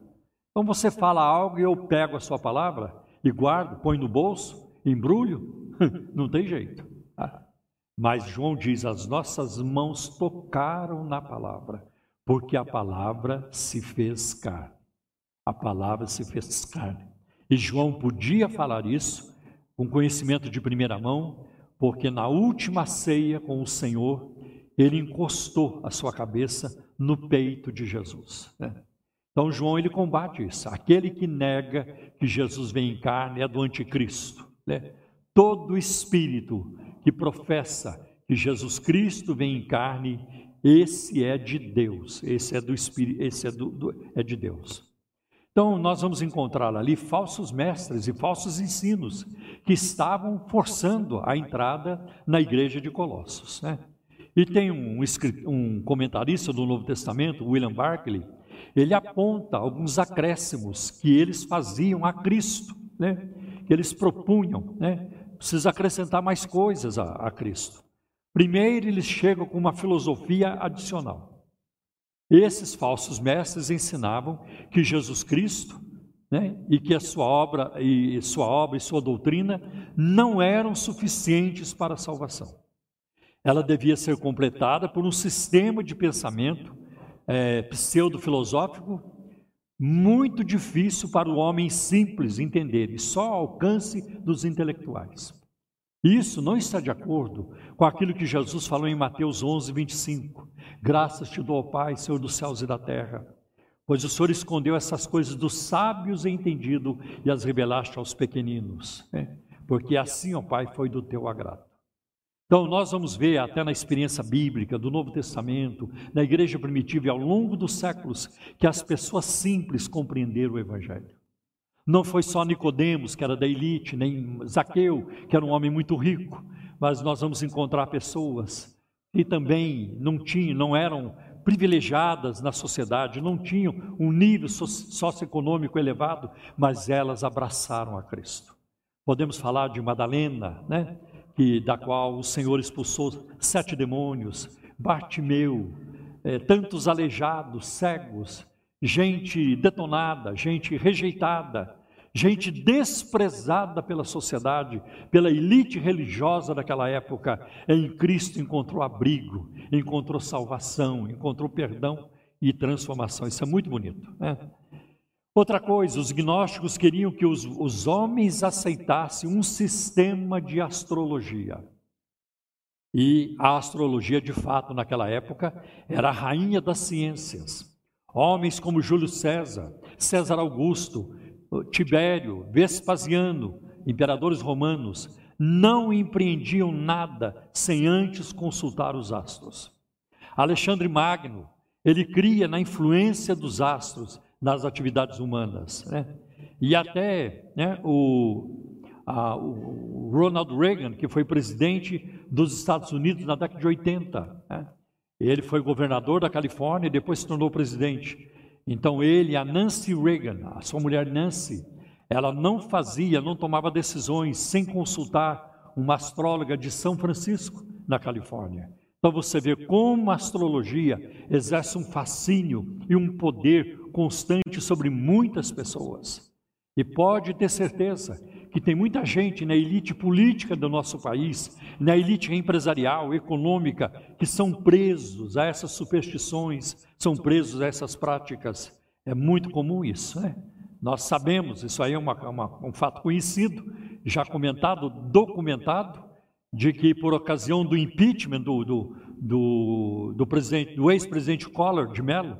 Então, você fala algo e eu pego a sua palavra e guardo, põe no bolso, embrulho, não tem jeito. Tá? Mas João diz: as nossas mãos tocaram na palavra, porque a palavra se fez carne a palavra se fez carne. E João podia falar isso com conhecimento de primeira mão, porque na última ceia com o Senhor, ele encostou a sua cabeça no peito de Jesus. Né? Então João ele combate isso. Aquele que nega que Jesus vem em carne é do anticristo. Né? Todo espírito que professa que Jesus Cristo vem em carne, esse é de Deus. Esse é do espírito, esse é, do, do, é de Deus. Então, nós vamos encontrar ali falsos mestres e falsos ensinos que estavam forçando a entrada na igreja de Colossos. Né? E tem um, um comentarista do Novo Testamento, William Barclay, ele aponta alguns acréscimos que eles faziam a Cristo, né? que eles propunham, né? precisa acrescentar mais coisas a, a Cristo. Primeiro, eles chegam com uma filosofia adicional. Esses falsos mestres ensinavam que Jesus Cristo né, e que a sua obra e sua obra e sua doutrina não eram suficientes para a salvação. Ela devia ser completada por um sistema de pensamento é, pseudo-filosófico muito difícil para o homem simples entender e só ao alcance dos intelectuais. Isso não está de acordo com aquilo que Jesus falou em Mateus 11, 25. Graças te dou, Pai, Senhor dos céus e da terra, pois o Senhor escondeu essas coisas dos sábios e entendido e as revelaste aos pequeninos, né? porque assim, ó Pai, foi do teu agrado. Então, nós vamos ver até na experiência bíblica do Novo Testamento, na igreja primitiva e ao longo dos séculos, que as pessoas simples compreenderam o Evangelho. Não foi só Nicodemos, que era da elite, nem Zaqueu, que era um homem muito rico, mas nós vamos encontrar pessoas que também não tinham, não eram privilegiadas na sociedade, não tinham um nível socioeconômico elevado, mas elas abraçaram a Cristo. Podemos falar de Madalena, né? que da qual o Senhor expulsou sete demônios, Bartimeu, eh, tantos aleijados, cegos, gente detonada, gente rejeitada, gente desprezada pela sociedade, pela elite religiosa daquela época, em Cristo encontrou abrigo, encontrou salvação, encontrou perdão e transformação. Isso é muito bonito. Né? Outra coisa, os gnósticos queriam que os, os homens aceitassem um sistema de astrologia. E a astrologia, de fato, naquela época, era a rainha das ciências. Homens como Júlio César, César Augusto, Tibério, Vespasiano, imperadores romanos, não empreendiam nada sem antes consultar os astros. Alexandre Magno, ele cria na influência dos astros nas atividades humanas. Né? E até né, o, a, o, Ronald Reagan, que foi presidente dos Estados Unidos na década de 80, né? ele foi governador da Califórnia e depois se tornou presidente. Então ele, a Nancy Reagan, a sua mulher Nancy, ela não fazia, não tomava decisões sem consultar uma astróloga de São Francisco, na Califórnia. Então você vê como a astrologia exerce um fascínio e um poder constante sobre muitas pessoas. E pode ter certeza que tem muita gente na elite política do nosso país, na elite empresarial, econômica, que são presos a essas superstições, são presos a essas práticas. É muito comum isso, né? Nós sabemos, isso aí é uma, uma, um fato conhecido, já comentado, documentado, de que por ocasião do impeachment do, do, do, do, presidente, do ex-presidente Collor de Mello,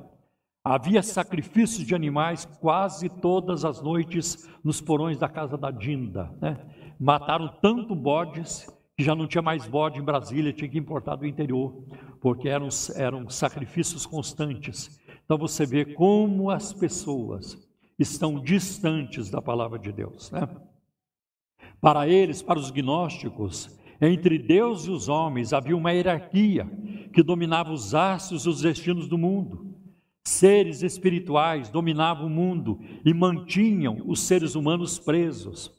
havia sacrifícios de animais quase todas as noites nos porões da casa da Dinda. Né? Mataram tanto bodes que já não tinha mais bode em Brasília, tinha que importar do interior, porque eram, eram sacrifícios constantes. Então você vê como as pessoas estão distantes da palavra de Deus. Né? Para eles, para os gnósticos, entre Deus e os homens havia uma hierarquia que dominava os astros e os destinos do mundo. Seres espirituais dominavam o mundo e mantinham os seres humanos presos.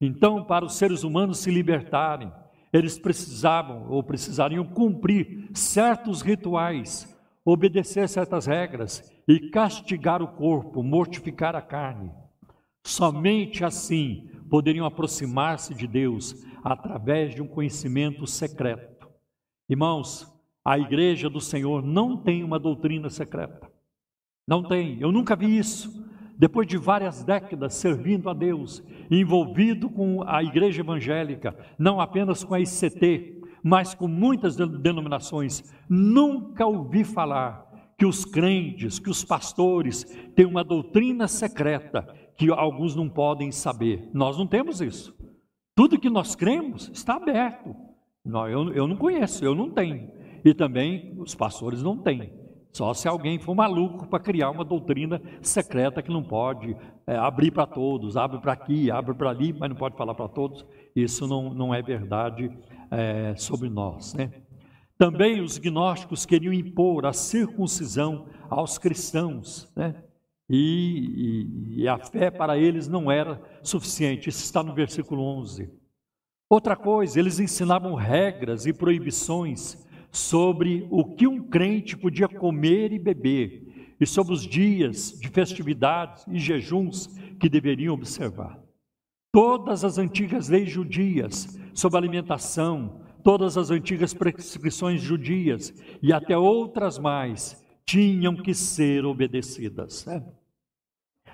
Então, para os seres humanos se libertarem, eles precisavam ou precisariam cumprir certos rituais, obedecer certas regras e castigar o corpo, mortificar a carne. Somente assim poderiam aproximar-se de Deus através de um conhecimento secreto. Irmãos, a igreja do Senhor não tem uma doutrina secreta. Não tem, eu nunca vi isso. Depois de várias décadas servindo a Deus, envolvido com a igreja evangélica, não apenas com a ICT, mas com muitas denominações, nunca ouvi falar que os crentes, que os pastores têm uma doutrina secreta que alguns não podem saber. Nós não temos isso. Tudo que nós cremos está aberto. Não, eu, eu não conheço, eu não tenho. E também os pastores não têm. Só se alguém for maluco para criar uma doutrina secreta que não pode é, abrir para todos, abre para aqui, abre para ali, mas não pode falar para todos. Isso não, não é verdade é, sobre nós. Né? Também os gnósticos queriam impor a circuncisão aos cristãos, né? e, e, e a fé para eles não era suficiente. Isso está no versículo 11. Outra coisa, eles ensinavam regras e proibições sobre o que um crente podia comer e beber, e sobre os dias de festividades e jejuns que deveriam observar. Todas as antigas leis judias sobre alimentação, todas as antigas prescrições judias e até outras mais tinham que ser obedecidas. Né?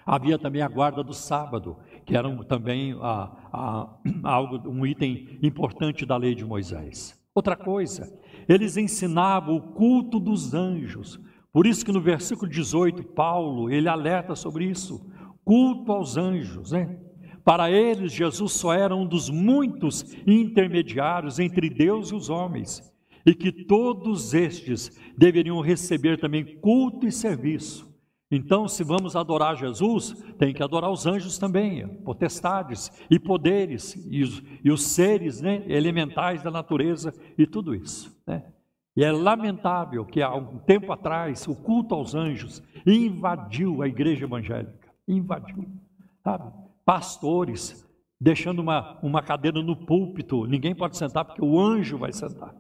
Havia também a guarda do sábado, que era um, também a, a, algo, um item importante da lei de Moisés. Outra coisa, eles ensinavam o culto dos anjos. Por isso que no versículo 18, Paulo, ele alerta sobre isso, culto aos anjos, né? Para eles, Jesus só era um dos muitos intermediários entre Deus e os homens, e que todos estes deveriam receber também culto e serviço. Então, se vamos adorar Jesus, tem que adorar os anjos também, potestades e poderes, e os, e os seres né, elementais da natureza e tudo isso. Né? E é lamentável que há um tempo atrás o culto aos anjos invadiu a igreja evangélica. Invadiu. Sabe? Pastores deixando uma, uma cadeira no púlpito. Ninguém pode sentar porque o anjo vai sentar.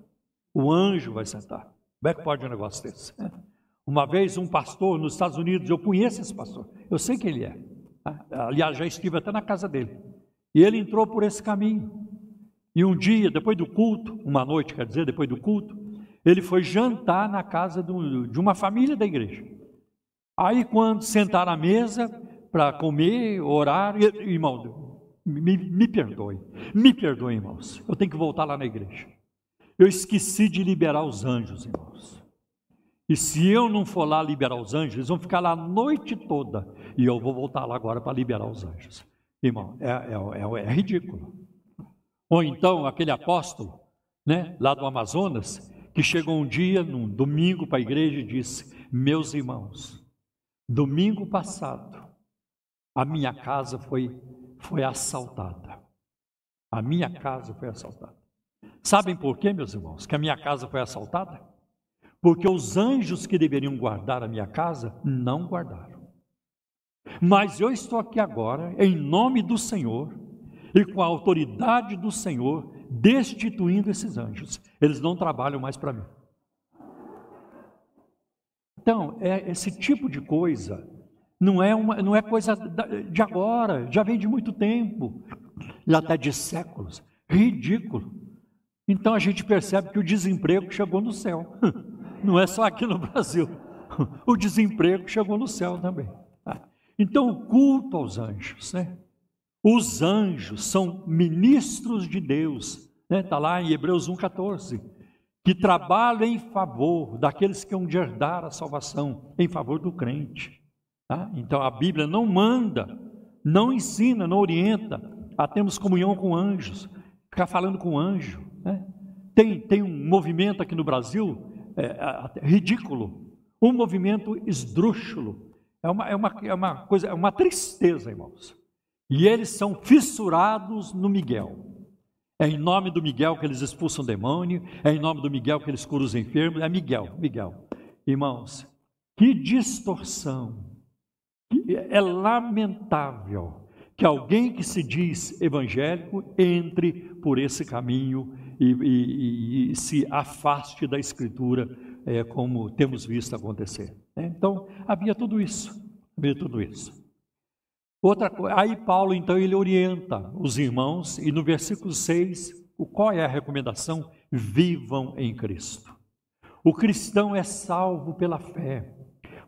O anjo vai sentar. Como é que pode um negócio desse? Uma vez um pastor nos Estados Unidos, eu conheço esse pastor, eu sei quem ele é. Aliás, já estive até na casa dele. E ele entrou por esse caminho. E um dia, depois do culto, uma noite, quer dizer, depois do culto, ele foi jantar na casa de uma família da igreja. Aí, quando sentaram à mesa para comer, orar, irmão, me, me perdoe, me perdoe, irmãos, eu tenho que voltar lá na igreja. Eu esqueci de liberar os anjos, irmãos. E se eu não for lá liberar os anjos, eles vão ficar lá a noite toda. E eu vou voltar lá agora para liberar os anjos. Irmão, é, é, é, é ridículo. Ou então aquele apóstolo, né, lá do Amazonas, que chegou um dia, num domingo, para a igreja e disse: Meus irmãos, domingo passado, a minha casa foi, foi assaltada. A minha casa foi assaltada. Sabem por quê, meus irmãos, que a minha casa foi assaltada? Porque os anjos que deveriam guardar a minha casa não guardaram. Mas eu estou aqui agora, em nome do Senhor, e com a autoridade do Senhor, destituindo esses anjos. Eles não trabalham mais para mim. Então, é esse tipo de coisa não é, uma, não é coisa de agora, já vem de muito tempo, e até de séculos. Ridículo. Então a gente percebe que o desemprego chegou no céu. Não é só aqui no Brasil. O desemprego chegou no céu também. Então, o culto aos anjos, né? Os anjos são ministros de Deus, está né? Tá lá em Hebreus 1,14, que trabalham em favor daqueles que vão de herdar a salvação, em favor do crente. Tá? Então a Bíblia não manda, não ensina, não orienta a termos comunhão com anjos, ficar falando com anjo. Né? Tem, tem um movimento aqui no Brasil é, é, ridículo, um movimento esdrúxulo. É uma, é, uma, é uma coisa, é uma tristeza, irmãos. E eles são fissurados no Miguel. É em nome do Miguel que eles expulsam o demônio, é em nome do Miguel que eles curam os enfermos, é Miguel, Miguel. Irmãos, que distorção. É lamentável que alguém que se diz evangélico entre por esse caminho e, e, e se afaste da Escritura, é, como temos visto acontecer. Né? Então, havia tudo isso, havia tudo isso. Outra coisa, aí Paulo então ele orienta os irmãos e no versículo 6, qual é a recomendação? Vivam em Cristo. O cristão é salvo pela fé.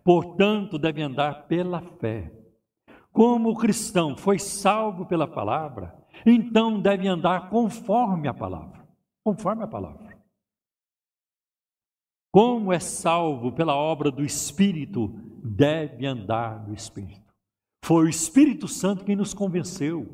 Portanto, deve andar pela fé. Como o cristão foi salvo pela palavra, então deve andar conforme a palavra. Conforme a palavra. Como é salvo pela obra do Espírito, deve andar no Espírito. Foi o Espírito Santo quem nos convenceu,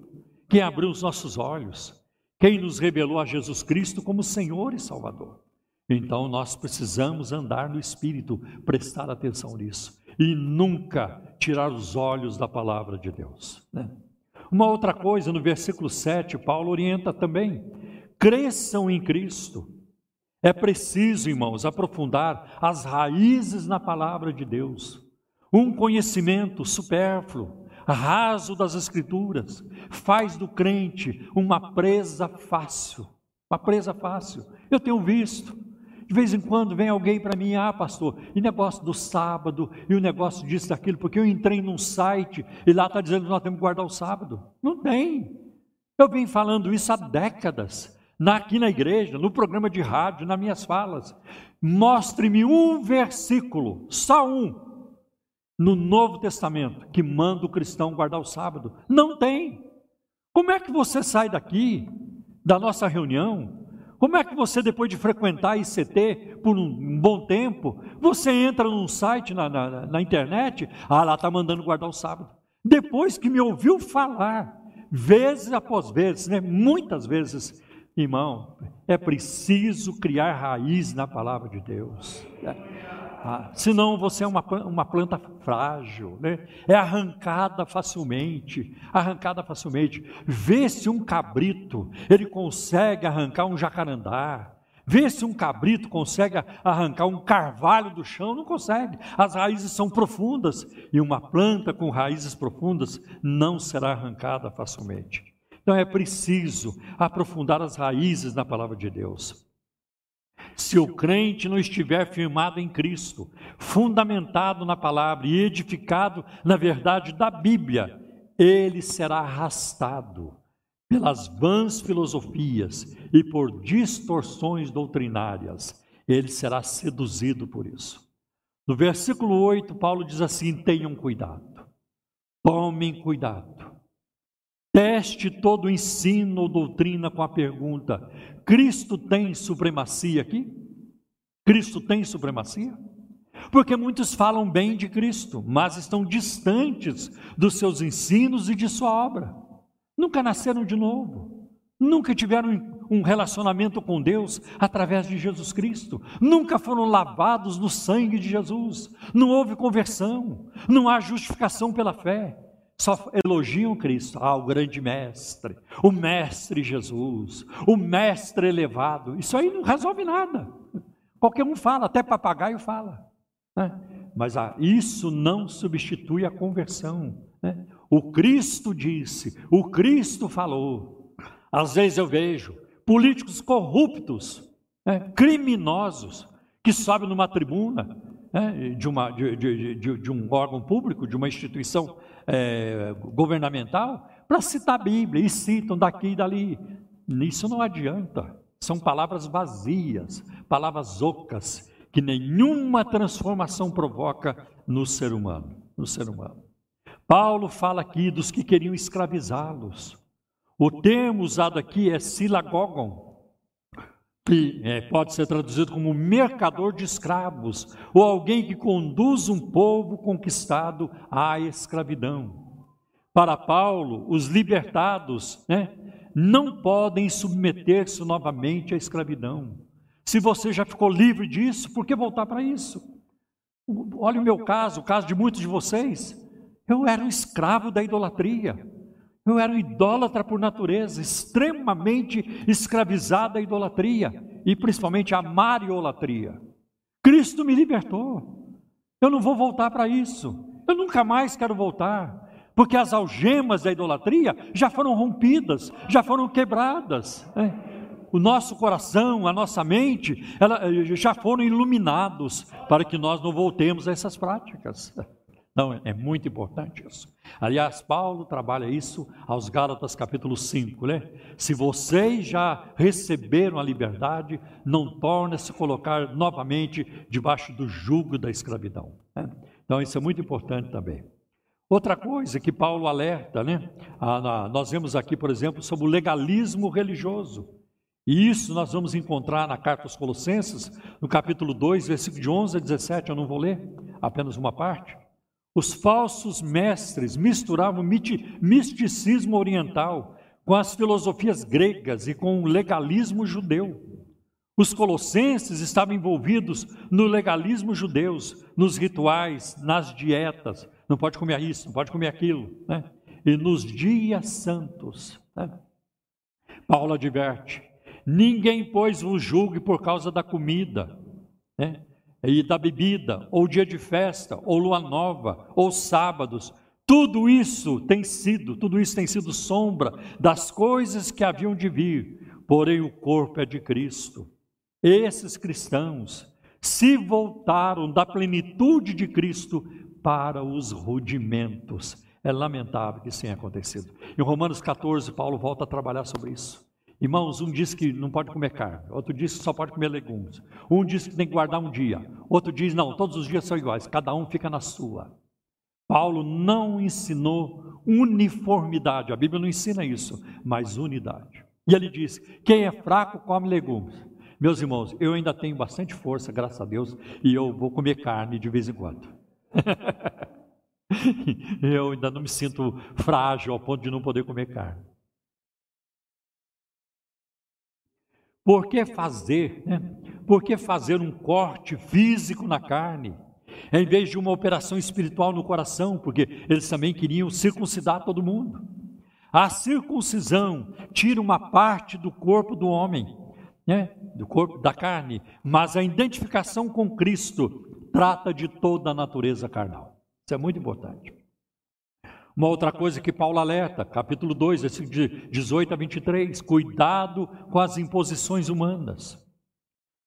quem abriu os nossos olhos, quem nos revelou a Jesus Cristo como Senhor e Salvador. Então nós precisamos andar no Espírito, prestar atenção nisso e nunca tirar os olhos da palavra de Deus. Né? Uma outra coisa, no versículo 7, Paulo orienta também: cresçam em Cristo. É preciso, irmãos, aprofundar as raízes na palavra de Deus um conhecimento supérfluo, raso das Escrituras, faz do crente uma presa fácil. Uma presa fácil. Eu tenho visto. De vez em quando vem alguém para mim, ah, pastor, e negócio do sábado, e o negócio disso, daquilo, porque eu entrei num site e lá está dizendo que nós temos que guardar o sábado. Não tem. Eu venho falando isso há décadas, na, aqui na igreja, no programa de rádio, nas minhas falas. Mostre-me um versículo, só um, no Novo Testamento que manda o cristão guardar o sábado. Não tem. Como é que você sai daqui, da nossa reunião? Como é que você, depois de frequentar a ICT por um bom tempo, você entra num site na, na, na internet, ah, lá está mandando guardar o sábado. Depois que me ouviu falar, vezes após vezes, né, muitas vezes, irmão, é preciso criar raiz na palavra de Deus. Ah, senão você é uma, uma planta frágil, né? é arrancada facilmente, arrancada facilmente. Vê se um cabrito, ele consegue arrancar um jacarandá, vê se um cabrito consegue arrancar um carvalho do chão, não consegue. As raízes são profundas e uma planta com raízes profundas não será arrancada facilmente. Então é preciso aprofundar as raízes na palavra de Deus. Se o crente não estiver firmado em Cristo, fundamentado na palavra e edificado na verdade da Bíblia, ele será arrastado pelas vãs filosofias e por distorções doutrinárias. Ele será seduzido por isso. No versículo 8, Paulo diz assim: tenham cuidado, tomem cuidado. Teste todo ensino ou doutrina com a pergunta: Cristo tem supremacia aqui? Cristo tem supremacia? Porque muitos falam bem de Cristo, mas estão distantes dos seus ensinos e de sua obra. Nunca nasceram de novo, nunca tiveram um relacionamento com Deus através de Jesus Cristo, nunca foram lavados no sangue de Jesus, não houve conversão, não há justificação pela fé só elogiam Cristo, ah, o grande mestre, o mestre Jesus, o mestre elevado. Isso aí não resolve nada. Qualquer um fala, até papagaio fala. Né? Mas ah, isso não substitui a conversão. Né? O Cristo disse, o Cristo falou. Às vezes eu vejo políticos corruptos, né? criminosos, que sobem numa tribuna né? de, uma, de, de, de, de um órgão público, de uma instituição é, governamental para citar a Bíblia e citam daqui e dali. Isso não adianta. São palavras vazias, palavras ocas, que nenhuma transformação provoca no ser humano. No ser humano. Paulo fala aqui dos que queriam escravizá-los. O termo usado aqui é silagogon, pode ser traduzido como mercador de escravos, ou alguém que conduz um povo conquistado à escravidão. Para Paulo, os libertados né, não podem submeter-se novamente à escravidão. Se você já ficou livre disso, por que voltar para isso? Olha o meu caso, o caso de muitos de vocês. Eu era um escravo da idolatria. Eu era um idólatra por natureza, extremamente escravizado à idolatria e principalmente à mariolatria. Cristo me libertou. Eu não vou voltar para isso. Eu nunca mais quero voltar, porque as algemas da idolatria já foram rompidas, já foram quebradas. É. O nosso coração, a nossa mente, ela, eh, já foram iluminados para que nós não voltemos a essas práticas. Não, é muito importante isso. Aliás, Paulo trabalha isso aos Gálatas capítulo 5, né? Se vocês já receberam a liberdade, não torne se colocar novamente debaixo do jugo da escravidão. Né? Então, isso é muito importante também. Outra coisa que Paulo alerta, né? Ah, nós vemos aqui, por exemplo, sobre o legalismo religioso. E isso nós vamos encontrar na carta aos Colossenses, no capítulo 2, versículo de 11 a 17. Eu não vou ler, apenas uma parte. Os falsos mestres misturavam misticismo oriental com as filosofias gregas e com o legalismo judeu. Os colossenses estavam envolvidos no legalismo judeu, nos rituais, nas dietas. Não pode comer isso, não pode comer aquilo. Né? E nos dias santos. Né? Paulo adverte: ninguém, pois, vos julgue por causa da comida. Né? E da bebida, ou dia de festa, ou lua nova, ou sábados. Tudo isso tem sido, tudo isso tem sido sombra das coisas que haviam de vir, porém o corpo é de Cristo. Esses cristãos se voltaram da plenitude de Cristo para os rudimentos. É lamentável que isso tenha acontecido. Em Romanos 14, Paulo volta a trabalhar sobre isso. Irmãos, um diz que não pode comer carne, outro diz que só pode comer legumes. Um diz que tem que guardar um dia, outro diz não, todos os dias são iguais, cada um fica na sua. Paulo não ensinou uniformidade, a Bíblia não ensina isso, mas unidade. E ele diz: quem é fraco come legumes. Meus irmãos, eu ainda tenho bastante força, graças a Deus, e eu vou comer carne de vez em quando. eu ainda não me sinto frágil ao ponto de não poder comer carne. Por que fazer? Né? Por que fazer um corte físico na carne? Em vez de uma operação espiritual no coração, porque eles também queriam circuncidar todo mundo. A circuncisão tira uma parte do corpo do homem, né? do corpo da carne, mas a identificação com Cristo trata de toda a natureza carnal. Isso é muito importante. Uma outra coisa que Paulo alerta, capítulo 2, versículo de 18 a 23, cuidado com as imposições humanas.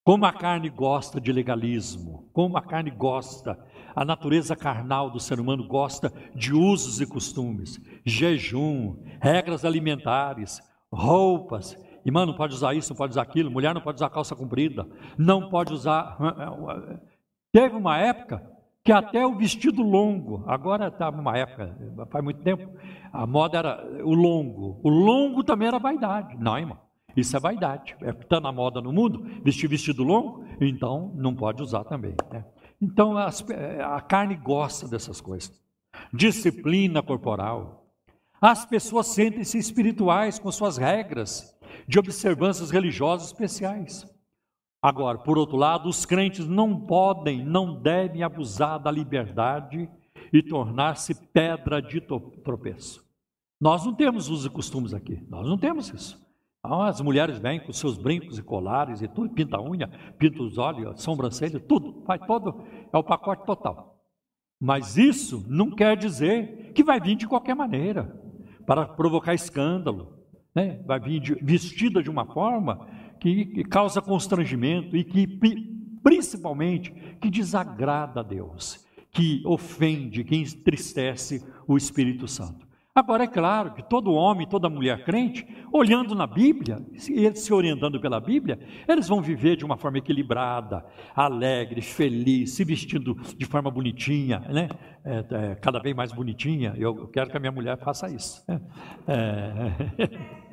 Como a carne gosta de legalismo, como a carne gosta, a natureza carnal do ser humano gosta de usos e costumes, jejum, regras alimentares, roupas. E mano, não pode usar isso, não pode usar aquilo, mulher não pode usar calça comprida, não pode usar. Teve uma época que até o vestido longo, agora está uma época, faz muito tempo, a moda era o longo. O longo também era vaidade. Não, irmão. Isso é vaidade. Está é, na moda no mundo, vestir vestido longo, então não pode usar também. Né? Então as, a carne gosta dessas coisas. Disciplina corporal. As pessoas sentem-se espirituais com suas regras de observâncias religiosas especiais. Agora, por outro lado, os crentes não podem, não devem abusar da liberdade e tornar-se pedra de tropeço. Nós não temos usos e costumes aqui, nós não temos isso. Então, as mulheres vêm com seus brincos e colares e tudo, pinta a unha, pinta os olhos, sobrancelha, tudo, faz todo, é o pacote total. Mas isso não quer dizer que vai vir de qualquer maneira, para provocar escândalo. Né? Vai vir de, vestida de uma forma que, causa constrangimento e que, principalmente, que desagrada a Deus, que ofende, que entristece o Espírito Santo. Agora, é claro que todo homem, toda mulher crente, olhando na Bíblia, se orientando pela Bíblia, eles vão viver de uma forma equilibrada, alegre, feliz, se vestindo de forma bonitinha, né? É, é, cada vez mais bonitinha. Eu quero que a minha mulher faça isso. Né? É...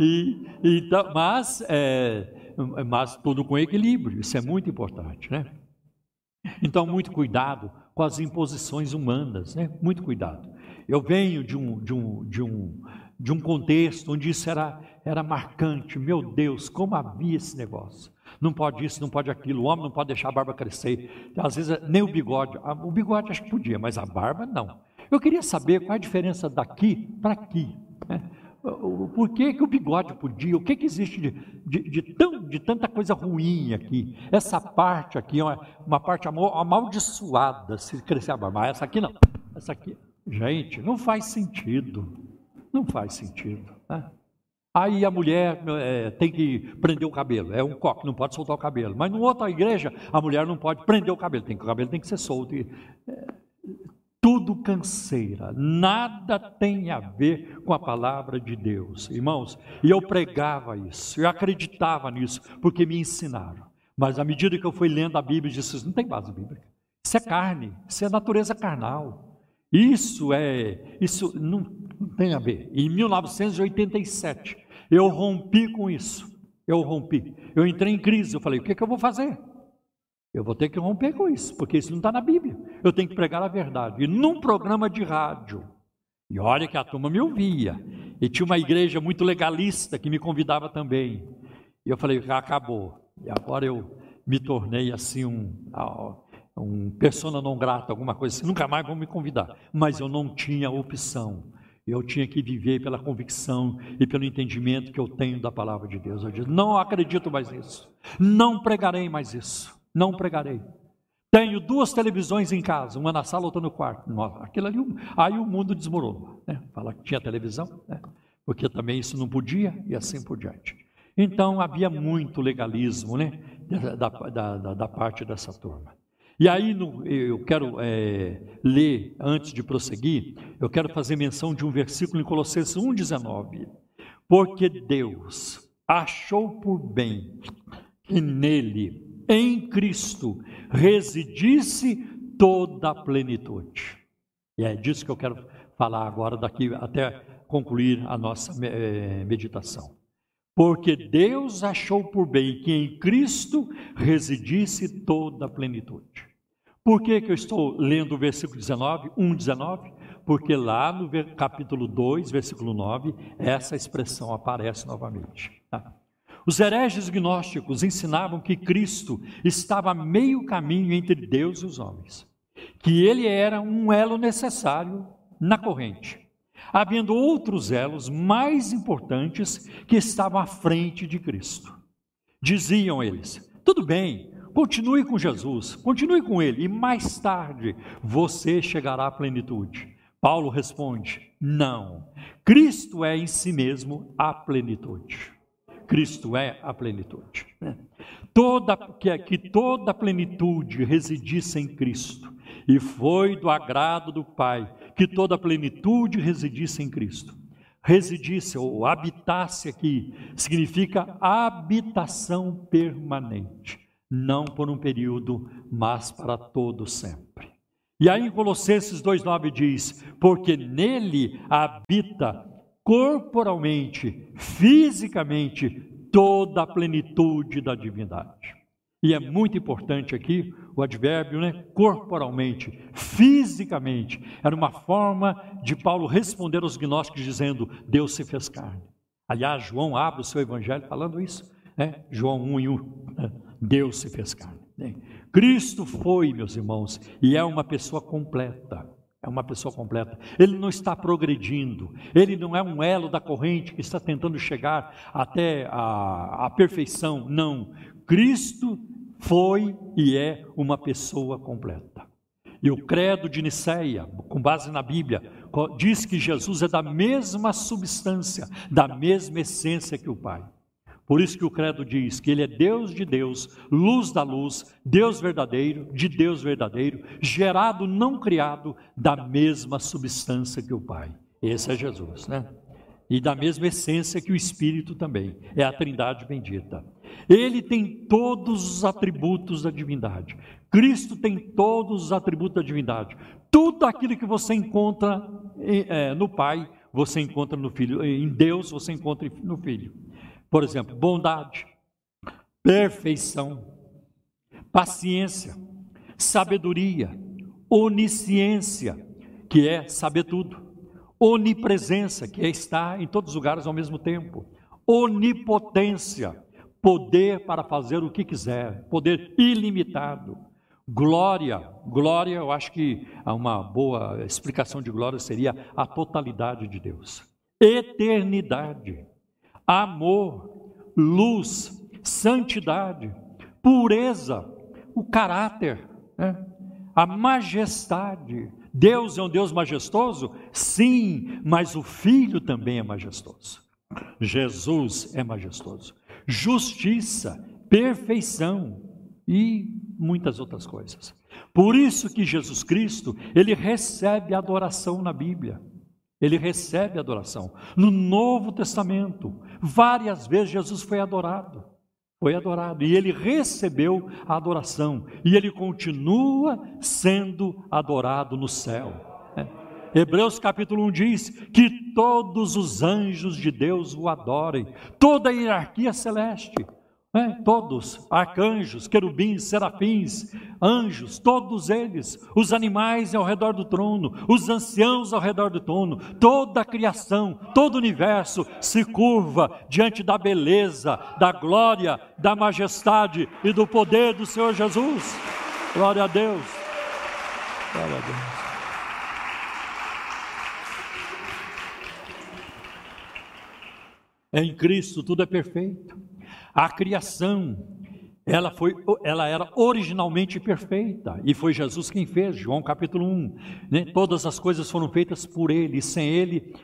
e, então, mas, é, mas tudo com equilíbrio, isso é muito importante, né? Então, muito cuidado com as imposições humanas, né? Muito cuidado. Eu venho de um, de um, de um, de um contexto onde isso era, era marcante. Meu Deus, como havia esse negócio. Não pode isso, não pode aquilo. O homem não pode deixar a barba crescer. Às vezes, nem o bigode. O bigode acho que podia, mas a barba não. Eu queria saber qual é a diferença daqui para aqui. Né? Por que, que o bigode podia? O que, que existe de, de, de, tão, de tanta coisa ruim aqui? Essa parte aqui é uma, uma parte amaldiçoada, se crescer a barba. Essa aqui não. Essa aqui. Gente, não faz sentido. Não faz sentido. Né? Aí a mulher é, tem que prender o cabelo. É um coque, não pode soltar o cabelo. Mas numa outra igreja, a mulher não pode prender o cabelo. Tem, o cabelo tem que ser solto. E, é, tudo canseira, nada tem a ver com a palavra de Deus, irmãos. E eu pregava isso, eu acreditava nisso, porque me ensinaram. Mas à medida que eu fui lendo a Bíblia, eu disse: não tem base bíblica. Isso é carne, isso é natureza carnal. Isso é, isso não, não tem a ver. Em 1987, eu rompi com isso. Eu rompi. Eu entrei em crise. Eu falei: o que, é que eu vou fazer? Eu vou ter que romper com isso, porque isso não está na Bíblia. Eu tenho que pregar a verdade. E num programa de rádio, e olha que a turma me ouvia, e tinha uma igreja muito legalista que me convidava também. E eu falei, acabou. E agora eu me tornei assim um, um persona não grata, alguma coisa assim. Nunca mais vão me convidar. Mas eu não tinha opção. Eu tinha que viver pela convicção e pelo entendimento que eu tenho da palavra de Deus. Eu disse, não acredito mais nisso. Não pregarei mais isso não pregarei. Tenho duas televisões em casa, uma na sala, outra no quarto. Aquilo ali, aí o mundo desmoronou. Né? Fala que tinha televisão, né? porque também isso não podia e assim por diante. Então havia muito legalismo né? da, da, da, da parte dessa turma. E aí no, eu quero é, ler, antes de prosseguir, eu quero fazer menção de um versículo em Colossenses 1,19. Porque Deus achou por bem que nele em Cristo residisse toda a plenitude. E é disso que eu quero falar agora, daqui até concluir a nossa eh, meditação. Porque Deus achou por bem que em Cristo residisse toda a plenitude. Por que, que eu estou lendo o versículo 19, 1, 19? Porque lá no capítulo 2, versículo 9, essa expressão aparece novamente. Tá? Os hereges gnósticos ensinavam que Cristo estava a meio caminho entre Deus e os homens, que ele era um elo necessário na corrente, havendo outros elos mais importantes que estavam à frente de Cristo. Diziam eles: tudo bem, Continue com Jesus, continue com Ele, e mais tarde você chegará à plenitude. Paulo responde: não. Cristo é em si mesmo a plenitude. Cristo é a plenitude. né? Toda, que, que toda a plenitude residisse em Cristo. E foi do agrado do Pai que toda a plenitude residisse em Cristo. Residisse ou habitasse aqui significa habitação permanente, não por um período, mas para todo sempre. E aí em Colossenses 2,9 diz: Porque nele habita corporalmente, fisicamente, toda a plenitude da divindade. E é muito importante aqui o advérbio, né? Corporalmente, fisicamente. Era uma forma de Paulo responder aos gnósticos dizendo: Deus se fez carne. Aliás, João abre o seu evangelho falando isso, né? João 1 e 1. né? Deus se fez carne. Cristo foi, meus irmãos, e é uma pessoa completa. É uma pessoa completa. Ele não está progredindo. Ele não é um elo da corrente que está tentando chegar até a, a perfeição. Não. Cristo foi e é uma pessoa completa. E o credo de Nicéia, com base na Bíblia, diz que Jesus é da mesma substância, da mesma essência que o Pai. Por isso que o credo diz que ele é Deus de Deus, luz da luz, Deus verdadeiro, de Deus verdadeiro, gerado, não criado, da mesma substância que o Pai. Esse é Jesus, né? E da mesma essência que o Espírito também, é a Trindade bendita. Ele tem todos os atributos da divindade. Cristo tem todos os atributos da divindade. Tudo aquilo que você encontra eh, eh, no Pai, você encontra no Filho. Em Deus, você encontra no Filho. Por exemplo, bondade, perfeição, paciência, sabedoria, onisciência, que é saber tudo, onipresença, que é estar em todos os lugares ao mesmo tempo, onipotência, poder para fazer o que quiser, poder ilimitado. Glória, glória, eu acho que uma boa explicação de glória seria a totalidade de Deus. Eternidade, amor, luz, santidade, pureza, o caráter, né? a majestade. Deus é um Deus majestoso? Sim, mas o Filho também é majestoso. Jesus é majestoso. Justiça, perfeição e muitas outras coisas. Por isso que Jesus Cristo, ele recebe adoração na Bíblia. Ele recebe adoração. No Novo Testamento, várias vezes Jesus foi adorado. Foi adorado e ele recebeu a adoração e ele continua sendo adorado no céu. né? Hebreus capítulo 1 diz que todos os anjos de Deus o adorem, toda a hierarquia celeste, né? todos, arcanjos, querubins, serafins, anjos, todos eles, os animais ao redor do trono, os anciãos ao redor do trono, toda a criação, todo o universo se curva diante da beleza, da glória, da majestade e do poder do Senhor Jesus. Glória a Deus. Glória a Deus. Em Cristo tudo é perfeito. A criação, ela foi, ela era originalmente perfeita e foi Jesus quem fez. João capítulo 1. né? Todas as coisas foram feitas por Ele. Sem Ele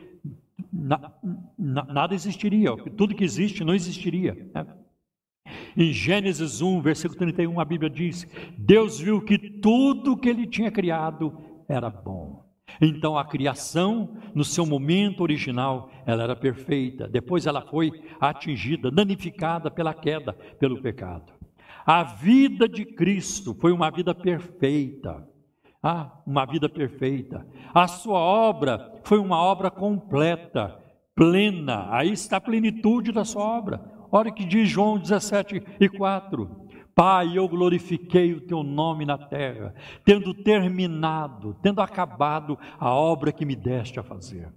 na- na- nada existiria. Tudo que existe não existiria. né? Em Gênesis 1, versículo 31, a Bíblia diz: Deus viu que tudo que Ele tinha criado era bom. Então a criação, no seu momento original, ela era perfeita. Depois ela foi atingida, danificada pela queda, pelo pecado. A vida de Cristo foi uma vida perfeita. Ah, uma vida perfeita. A sua obra foi uma obra completa, plena. Aí está a plenitude da sua obra. Olha o que diz João 17 e 4. Pai, eu glorifiquei o teu nome na terra, tendo terminado, tendo acabado a obra que me deste a fazer.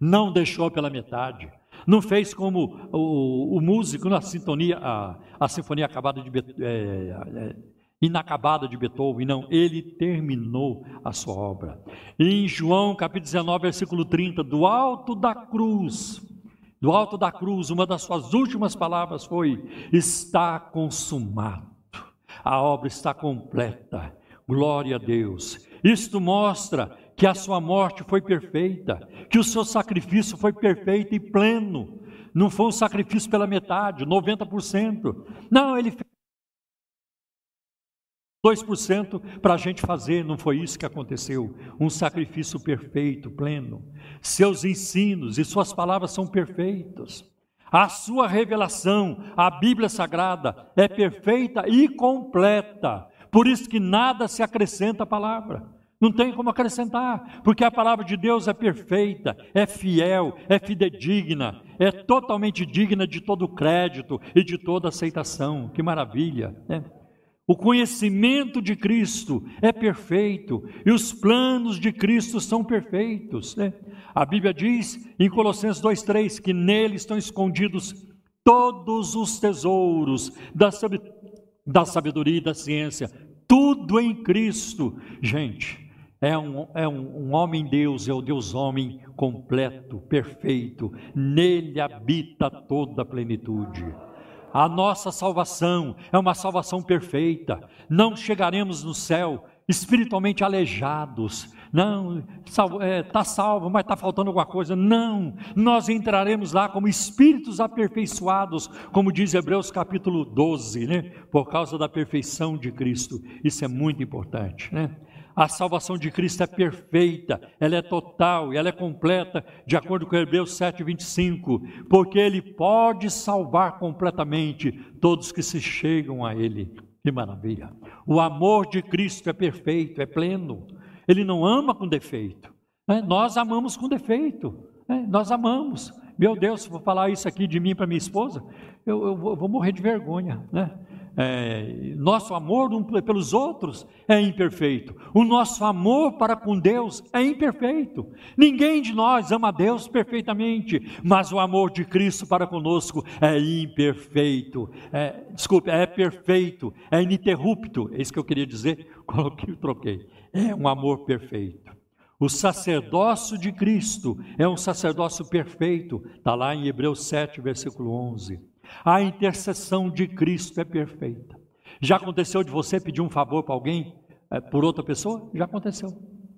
Não deixou pela metade. Não fez como o, o músico na sintonia, a, a sinfonia acabada de é, é, inacabada de Beethoven, não, ele terminou a sua obra. Em João capítulo 19, versículo 30, do alto da cruz, do alto da cruz, uma das suas últimas palavras foi: está consumado. a obra está completa. Glória a Deus. Isto mostra que a sua morte foi perfeita, que o seu sacrifício foi perfeito e pleno. Não foi um sacrifício pela metade, 90%. Não, ele fez 2% para a gente fazer, não foi isso que aconteceu. Um sacrifício perfeito, pleno. Seus ensinos e suas palavras são perfeitos. A sua revelação, a Bíblia Sagrada, é perfeita e completa. Por isso que nada se acrescenta à palavra. Não tem como acrescentar, porque a palavra de Deus é perfeita, é fiel, é fidedigna, é totalmente digna de todo crédito e de toda aceitação. Que maravilha! Né? O conhecimento de Cristo é perfeito e os planos de Cristo são perfeitos. Né? A Bíblia diz em Colossenses 2,3 que nele estão escondidos todos os tesouros da sabedoria e da ciência, tudo em Cristo. Gente, é um, é um, um homem Deus, é o Deus homem completo, perfeito, nele habita toda a plenitude. A nossa salvação é uma salvação perfeita, não chegaremos no céu espiritualmente aleijados, não, está é, tá salvo, mas está faltando alguma coisa. Não, nós entraremos lá como espíritos aperfeiçoados, como diz Hebreus capítulo 12, né? por causa da perfeição de Cristo. Isso é muito importante. Né? A salvação de Cristo é perfeita, ela é total e ela é completa, de acordo com Hebreus 7,25, porque Ele pode salvar completamente todos que se chegam a Ele. Que maravilha! O amor de Cristo é perfeito, é pleno, Ele não ama com defeito, né? nós amamos com defeito, né? nós amamos. Meu Deus, se vou falar isso aqui de mim para minha esposa, eu, eu, vou, eu vou morrer de vergonha, né? É, nosso amor um pelos outros é imperfeito. O nosso amor para com Deus é imperfeito. Ninguém de nós ama Deus perfeitamente, mas o amor de Cristo para conosco é imperfeito. É, desculpe, é perfeito, é ininterrupto. É isso que eu queria dizer, coloquei, troquei. É um amor perfeito. O sacerdócio de Cristo é um sacerdócio perfeito. Está lá em Hebreus 7, versículo 11. A intercessão de Cristo é perfeita. Já aconteceu de você pedir um favor para alguém, é, por outra pessoa? Já aconteceu.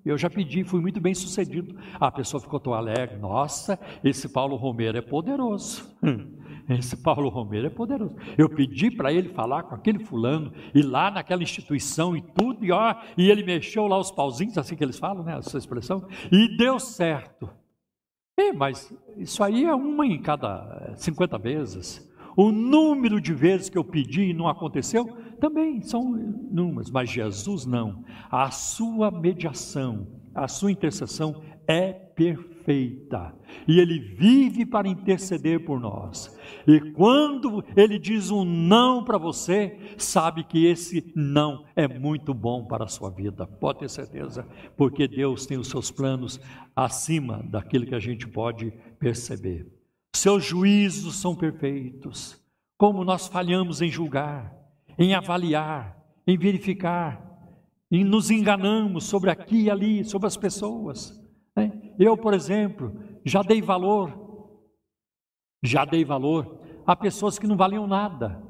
Eu já pedi, fui muito bem sucedido. A pessoa ficou tão alegre. Nossa, esse Paulo Romero é poderoso. Hum, esse Paulo Romero é poderoso. Eu pedi para ele falar com aquele fulano, e lá naquela instituição e tudo, e, ó, e ele mexeu lá os pauzinhos, assim que eles falam, né? Essa expressão, e deu certo. É, mas isso aí é uma em cada 50 vezes. O número de vezes que eu pedi e não aconteceu, também são números, mas Jesus não. A sua mediação, a sua intercessão é perfeita. E ele vive para interceder por nós. E quando ele diz um não para você, sabe que esse não é muito bom para a sua vida. Pode ter certeza, porque Deus tem os seus planos acima daquilo que a gente pode perceber. Seus juízos são perfeitos. Como nós falhamos em julgar, em avaliar, em verificar, e nos enganamos sobre aqui e ali, sobre as pessoas. Né? Eu, por exemplo, já dei valor, já dei valor a pessoas que não valiam nada,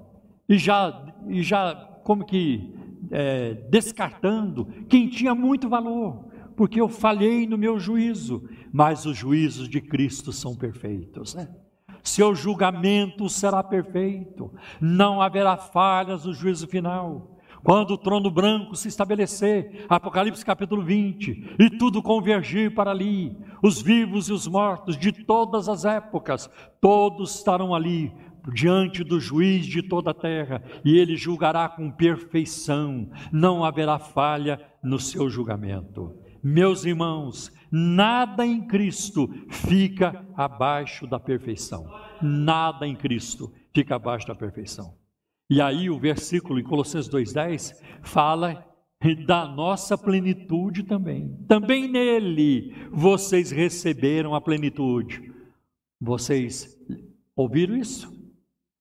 e já, e já como que é, descartando quem tinha muito valor, porque eu falhei no meu juízo, mas os juízos de Cristo são perfeitos, né? Seu julgamento será perfeito, não haverá falhas no juízo final. Quando o trono branco se estabelecer, Apocalipse capítulo 20, e tudo convergir para ali, os vivos e os mortos de todas as épocas, todos estarão ali, diante do juiz de toda a terra, e ele julgará com perfeição, não haverá falha no seu julgamento. Meus irmãos, nada em Cristo fica abaixo da perfeição. Nada em Cristo fica abaixo da perfeição. E aí o versículo em Colossenses 2,10 fala da nossa plenitude também. Também nele vocês receberam a plenitude. Vocês ouviram isso?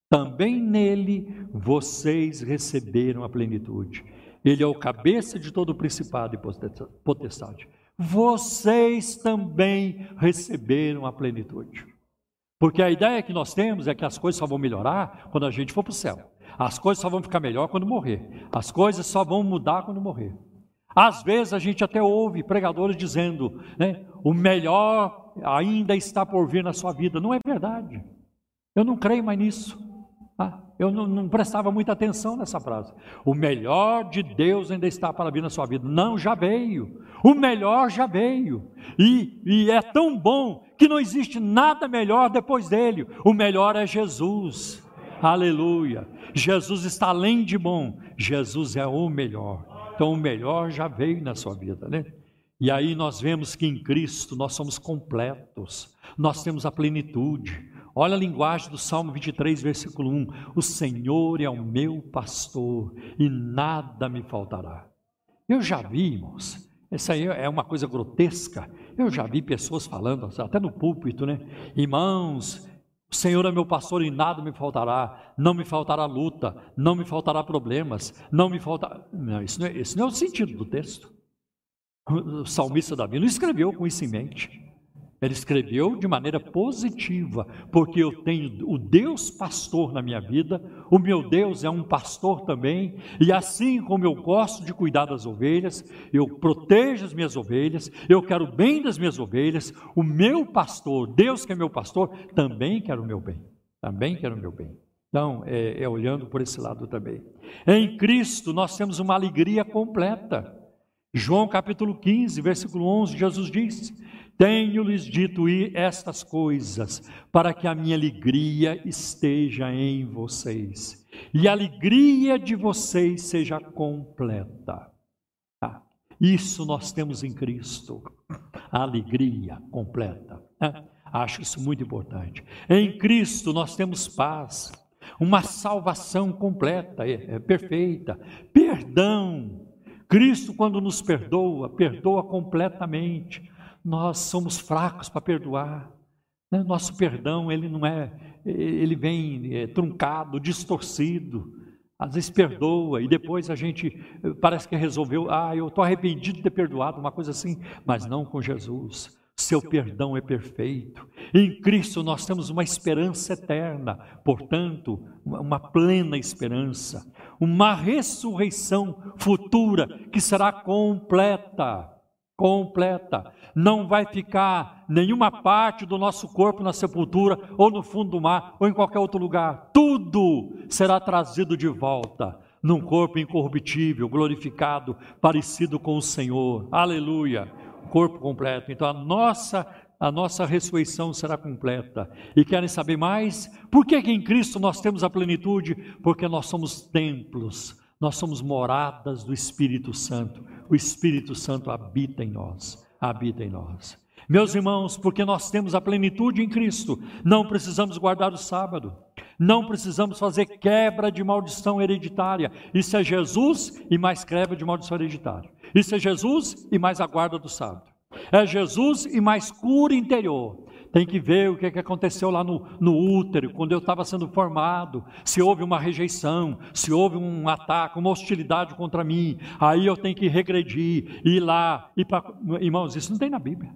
Também nele vocês receberam a plenitude. Ele é o cabeça de todo o principado e potestade. Vocês também receberam a plenitude. Porque a ideia que nós temos é que as coisas só vão melhorar quando a gente for para o céu. As coisas só vão ficar melhor quando morrer. As coisas só vão mudar quando morrer. Às vezes a gente até ouve pregadores dizendo, né, o melhor ainda está por vir na sua vida. Não é verdade. Eu não creio mais nisso. Eu não, não, prestava muita atenção nessa frase. O melhor de Deus ainda está para vir na sua vida. Não, já veio. O melhor já veio. E, e é tão bom que não existe nada melhor depois dele. O melhor é Jesus. Aleluia. Jesus está além de bom. Jesus é o melhor. Então o melhor já veio na sua vida, né? E aí nós vemos que em Cristo nós somos completos. Nós temos a plenitude. Olha a linguagem do Salmo 23, versículo 1: O Senhor é o meu pastor e nada me faltará. Eu já vi, irmãos, essa aí é uma coisa grotesca. Eu já vi pessoas falando, até no púlpito, né? Irmãos, o Senhor é meu pastor e nada me faltará, não me faltará luta, não me faltará problemas, não me faltará. Não, isso, não é, isso não é o sentido do texto. O salmista Davi não escreveu com isso em mente. Ele escreveu de maneira positiva, porque eu tenho o Deus pastor na minha vida, o meu Deus é um pastor também, e assim como eu gosto de cuidar das ovelhas, eu protejo as minhas ovelhas, eu quero o bem das minhas ovelhas, o meu pastor, Deus que é meu pastor, também quer o meu bem, também quer o meu bem. Então, é, é olhando por esse lado também. Em Cristo nós temos uma alegria completa. João capítulo 15, versículo 11, Jesus disse: tenho-lhes dito estas coisas, para que a minha alegria esteja em vocês, e a alegria de vocês seja completa. Ah, isso nós temos em Cristo, a alegria completa. Ah, acho isso muito importante. Em Cristo nós temos paz, uma salvação completa, é, é perfeita, perdão. Cristo, quando nos perdoa, perdoa completamente nós somos fracos para perdoar. Né? Nosso perdão, ele não é, ele vem é, truncado, distorcido. Às vezes perdoa e depois a gente parece que resolveu, ah, eu estou arrependido de ter perdoado, uma coisa assim, mas não com Jesus. Seu perdão é perfeito. Em Cristo nós temos uma esperança eterna, portanto, uma plena esperança, uma ressurreição futura que será completa completa. Não vai ficar nenhuma parte do nosso corpo na sepultura, ou no fundo do mar, ou em qualquer outro lugar. Tudo será trazido de volta num corpo incorruptível, glorificado, parecido com o Senhor. Aleluia! Corpo completo. Então a nossa a nossa ressurreição será completa. E querem saber mais? Por que, que em Cristo nós temos a plenitude? Porque nós somos templos nós somos moradas do Espírito Santo. O Espírito Santo habita em nós, habita em nós. Meus irmãos, porque nós temos a plenitude em Cristo, não precisamos guardar o sábado, não precisamos fazer quebra de maldição hereditária. Isso é Jesus e mais quebra de maldição hereditária. Isso é Jesus e mais a guarda do sábado. É Jesus e mais cura interior tem que ver o que, que aconteceu lá no, no útero, quando eu estava sendo formado, se houve uma rejeição, se houve um ataque, uma hostilidade contra mim, aí eu tenho que regredir, ir lá, ir para. Irmãos, isso não tem na Bíblia.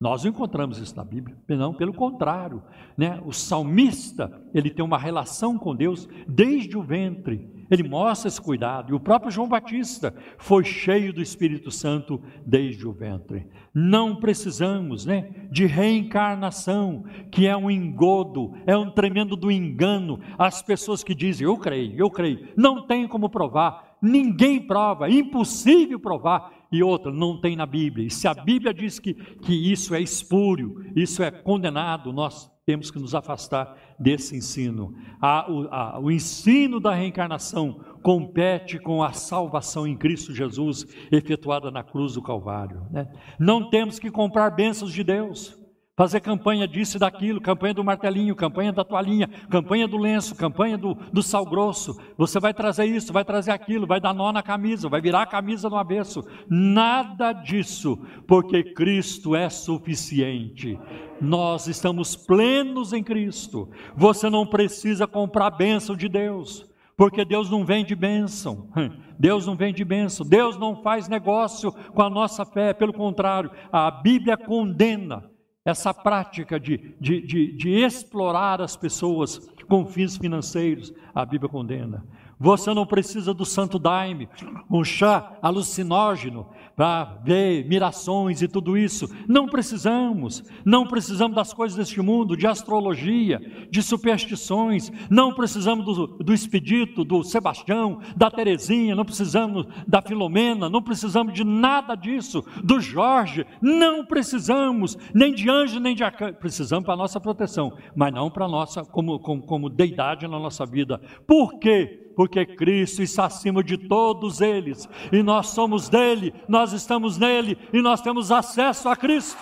Nós não encontramos isso na Bíblia, não, pelo contrário, né? O salmista, ele tem uma relação com Deus desde o ventre. Ele mostra esse cuidado. E o próprio João Batista foi cheio do Espírito Santo desde o ventre. Não precisamos, né, de reencarnação, que é um engodo, é um tremendo do engano. As pessoas que dizem, eu creio, eu creio, não tem como provar. Ninguém prova, impossível provar e outra, não tem na Bíblia. E se a Bíblia diz que, que isso é espúrio, isso é condenado, nós temos que nos afastar desse ensino. A, o, a, o ensino da reencarnação compete com a salvação em Cristo Jesus, efetuada na cruz do Calvário. Né? Não temos que comprar bênçãos de Deus fazer campanha disso e daquilo, campanha do martelinho, campanha da toalhinha, campanha do lenço, campanha do, do sal grosso. Você vai trazer isso, vai trazer aquilo, vai dar nó na camisa, vai virar a camisa no avesso. Nada disso, porque Cristo é suficiente. Nós estamos plenos em Cristo. Você não precisa comprar a bênção de Deus. Porque Deus não vende bênção, Deus não vende bênção, Deus não faz negócio com a nossa fé, pelo contrário, a Bíblia condena essa prática de, de, de, de explorar as pessoas com fins financeiros, a Bíblia condena. Você não precisa do santo daime, um chá alucinógeno para ver mirações e tudo isso. Não precisamos. Não precisamos das coisas deste mundo, de astrologia, de superstições. Não precisamos do, do expedito, do Sebastião, da Terezinha. Não precisamos da Filomena. Não precisamos de nada disso. Do Jorge. Não precisamos nem de anjo nem de arcanjo. Precisamos para a nossa proteção, mas não para a nossa como, como, como deidade na nossa vida. Por quê? Porque Cristo está acima de todos eles, e nós somos dele, nós estamos nele, e nós temos acesso a Cristo,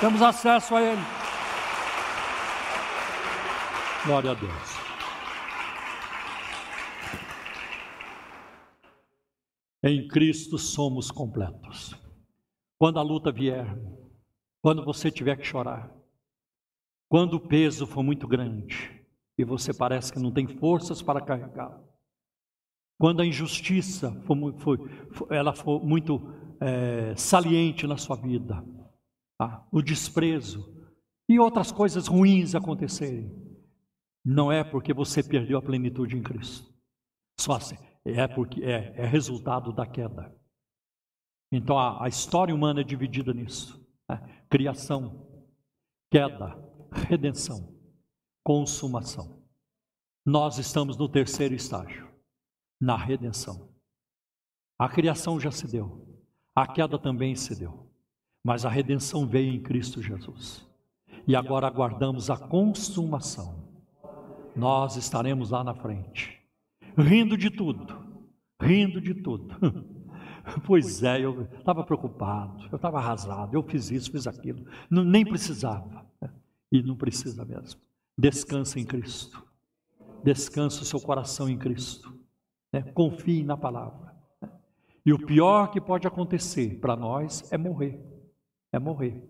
temos acesso a Ele. Glória a Deus. Em Cristo somos completos. Quando a luta vier, quando você tiver que chorar, quando o peso for muito grande e você parece que não tem forças para carregá-lo, quando a injustiça for, for, for, ela for muito é, saliente na sua vida, tá? o desprezo e outras coisas ruins acontecerem, não é porque você perdeu a plenitude em Cristo, só assim, é porque é, é resultado da queda. Então a, a, história humana é dividida nisso: né? criação, queda, redenção, consumação. Nós estamos no terceiro estágio na redenção. A criação já se deu, a queda também se deu, mas a redenção veio em Cristo Jesus. E agora aguardamos a consumação. Nós estaremos lá na frente, rindo de tudo, rindo de tudo. Pois é, eu estava preocupado, eu estava arrasado, eu fiz isso, fiz aquilo, nem precisava. E não precisa mesmo. Descansa em Cristo. Descansa o seu coração em Cristo. Né? Confie na palavra. E o pior que pode acontecer para nós é morrer. É morrer.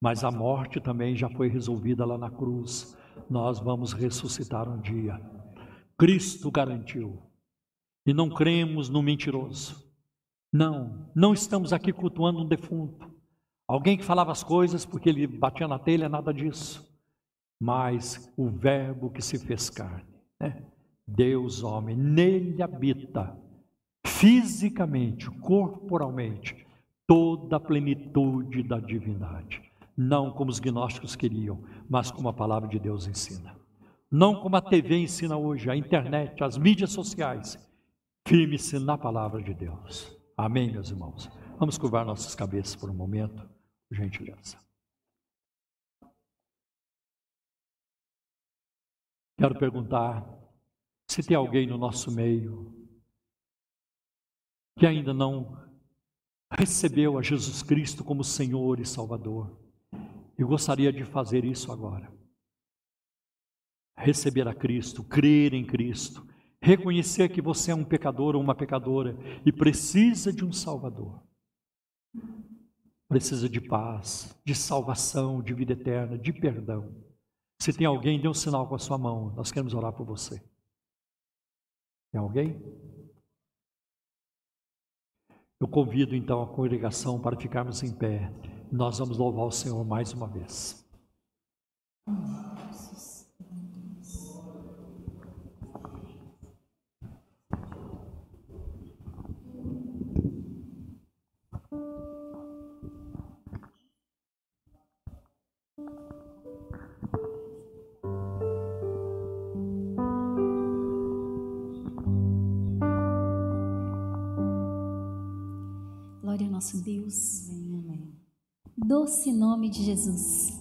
Mas a morte também já foi resolvida lá na cruz. Nós vamos ressuscitar um dia. Cristo garantiu. E não cremos no mentiroso. Não, não estamos aqui cultuando um defunto. Alguém que falava as coisas porque ele batia na telha, nada disso. Mas o Verbo que se fez carne. Né? Deus homem, nele habita fisicamente, corporalmente, toda a plenitude da divindade. Não como os gnósticos queriam, mas como a palavra de Deus ensina. Não como a TV ensina hoje, a internet, as mídias sociais. Firme-se na palavra de Deus. Amém, meus irmãos. Vamos curvar nossas cabeças por um momento, gentileza. Quero perguntar se tem alguém no nosso meio que ainda não recebeu a Jesus Cristo como Senhor e Salvador, eu gostaria de fazer isso agora. Receber a Cristo, crer em Cristo, reconhecer que você é um pecador ou uma pecadora e precisa de um Salvador. Precisa de paz, de salvação, de vida eterna, de perdão. Se tem alguém, dê um sinal com a sua mão, nós queremos orar por você. Tem alguém? Eu convido então a congregação para ficarmos em pé. Nós vamos louvar o Senhor mais uma vez. Nosso Deus. Doce nome de. Jesus,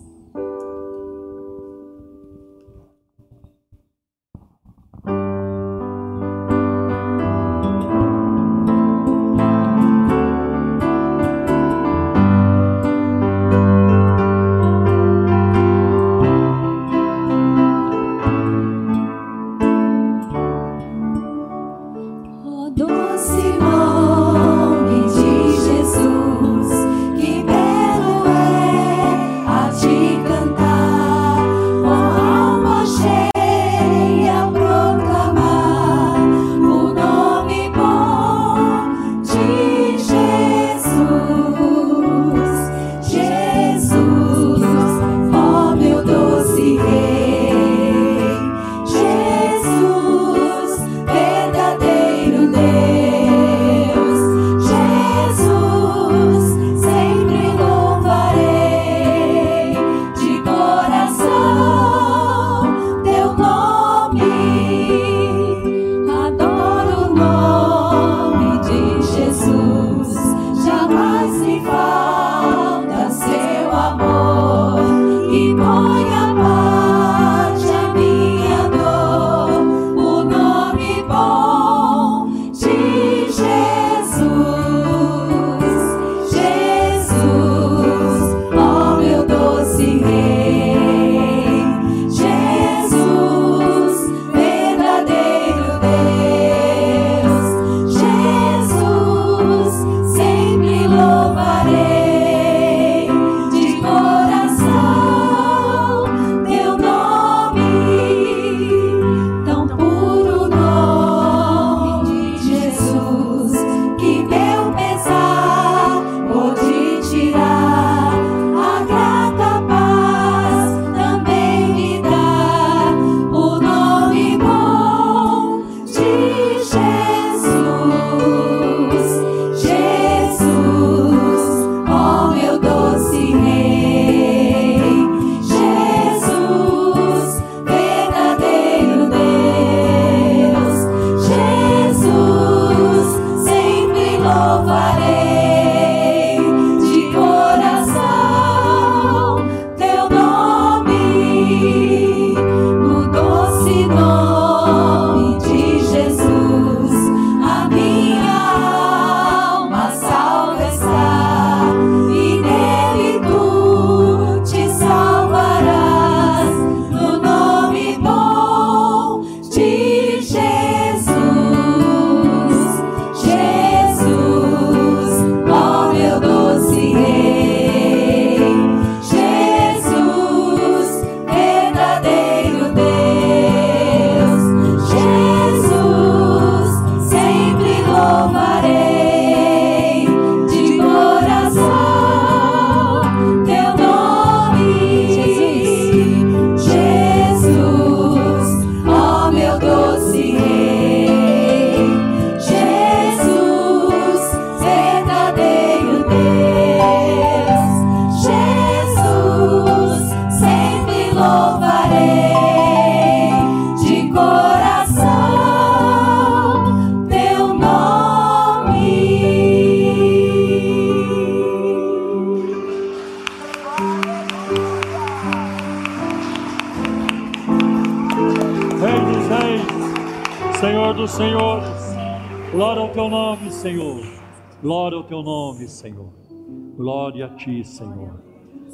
ti, Senhor.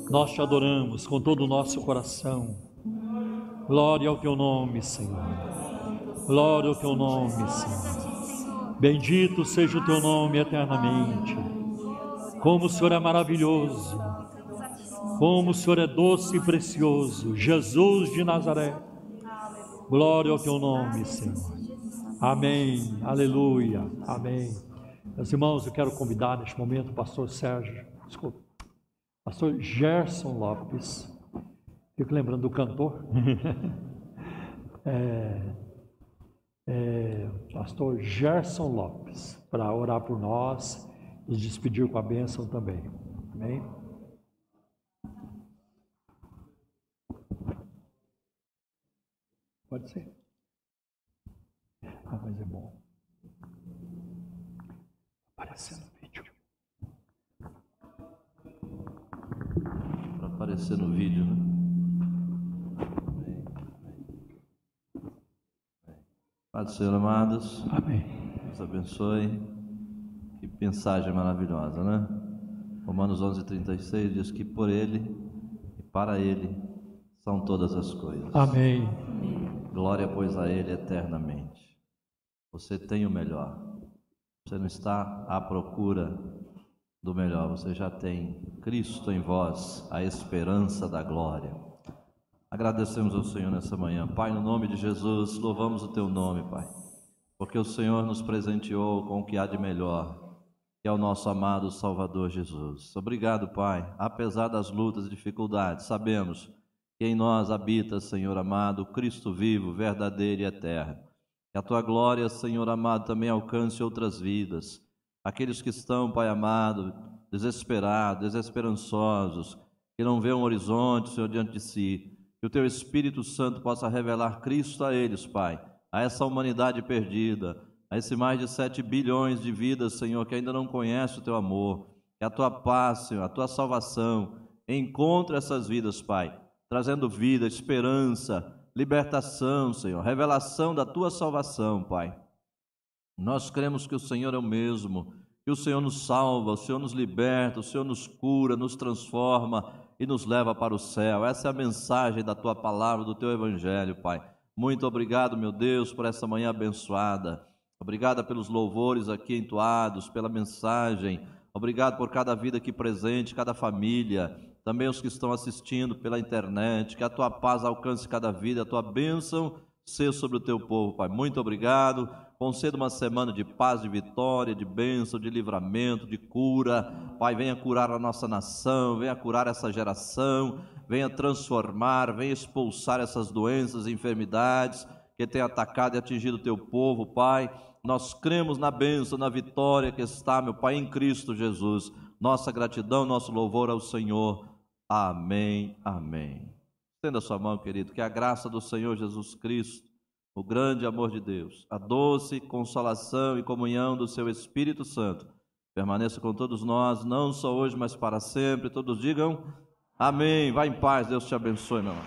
Nós te adoramos com todo o nosso coração. Glória ao teu nome, Senhor. Glória ao teu nome, Senhor. Bendito seja o teu nome eternamente. Como o Senhor é maravilhoso. Como o Senhor é doce e precioso. Jesus de Nazaré. Glória ao teu nome, Senhor. Amém. Aleluia. Amém. Meus irmãos, eu quero convidar neste momento o pastor Sérgio, desculpa, pastor Gerson Lopes. Fico lembrando do cantor. é, é, pastor Gerson Lopes, para orar por nós, nos despedir com a bênção também. Amém? Pode ser. Ah, mas é bom. Aparecer aparecer no vídeo, né? Pai do Senhor, amados. Amém. Deus abençoe. Que mensagem maravilhosa, né? Romanos 11, 36 diz que por Ele e para Ele são todas as coisas. Amém. Glória, pois, a Ele eternamente. Você tem o melhor. Você não está à procura do melhor, você já tem Cristo em vós, a esperança da glória. Agradecemos ao Senhor nessa manhã. Pai, no nome de Jesus, louvamos o teu nome, Pai, porque o Senhor nos presenteou com o que há de melhor, que é o nosso amado Salvador Jesus. Obrigado, Pai. Apesar das lutas e dificuldades, sabemos que em nós habita, Senhor amado, Cristo vivo, verdadeiro e eterno. Que a tua glória, Senhor amado, também alcance outras vidas. Aqueles que estão, Pai amado, desesperados, desesperançosos, que não vêem um horizonte, Senhor, diante de si. Que o teu Espírito Santo possa revelar Cristo a eles, Pai, a essa humanidade perdida, a esse mais de sete bilhões de vidas, Senhor, que ainda não conhece o teu amor. Que a tua paz, Senhor, a tua salvação encontre essas vidas, Pai trazendo vida, esperança, libertação, Senhor, revelação da tua salvação, Pai. Nós cremos que o Senhor é o mesmo, que o Senhor nos salva, o Senhor nos liberta, o Senhor nos cura, nos transforma e nos leva para o céu. Essa é a mensagem da tua palavra, do teu evangelho, Pai. Muito obrigado, meu Deus, por essa manhã abençoada. Obrigada pelos louvores aqui entoados, pela mensagem. Obrigado por cada vida aqui presente, cada família também os que estão assistindo pela internet, que a tua paz alcance cada vida, a tua bênção seja sobre o teu povo, Pai. Muito obrigado. Conceda uma semana de paz, de vitória, de bênção, de livramento, de cura. Pai, venha curar a nossa nação, venha curar essa geração, venha transformar, venha expulsar essas doenças e enfermidades que têm atacado e atingido o teu povo, Pai. Nós cremos na bênção, na vitória que está, meu Pai, em Cristo Jesus. Nossa gratidão, nosso louvor ao Senhor. Amém, amém. Estenda a sua mão, querido, que a graça do Senhor Jesus Cristo, o grande amor de Deus, a doce consolação e comunhão do seu Espírito Santo, permaneça com todos nós, não só hoje, mas para sempre. Todos digam amém. Vá em paz, Deus te abençoe, meu irmão.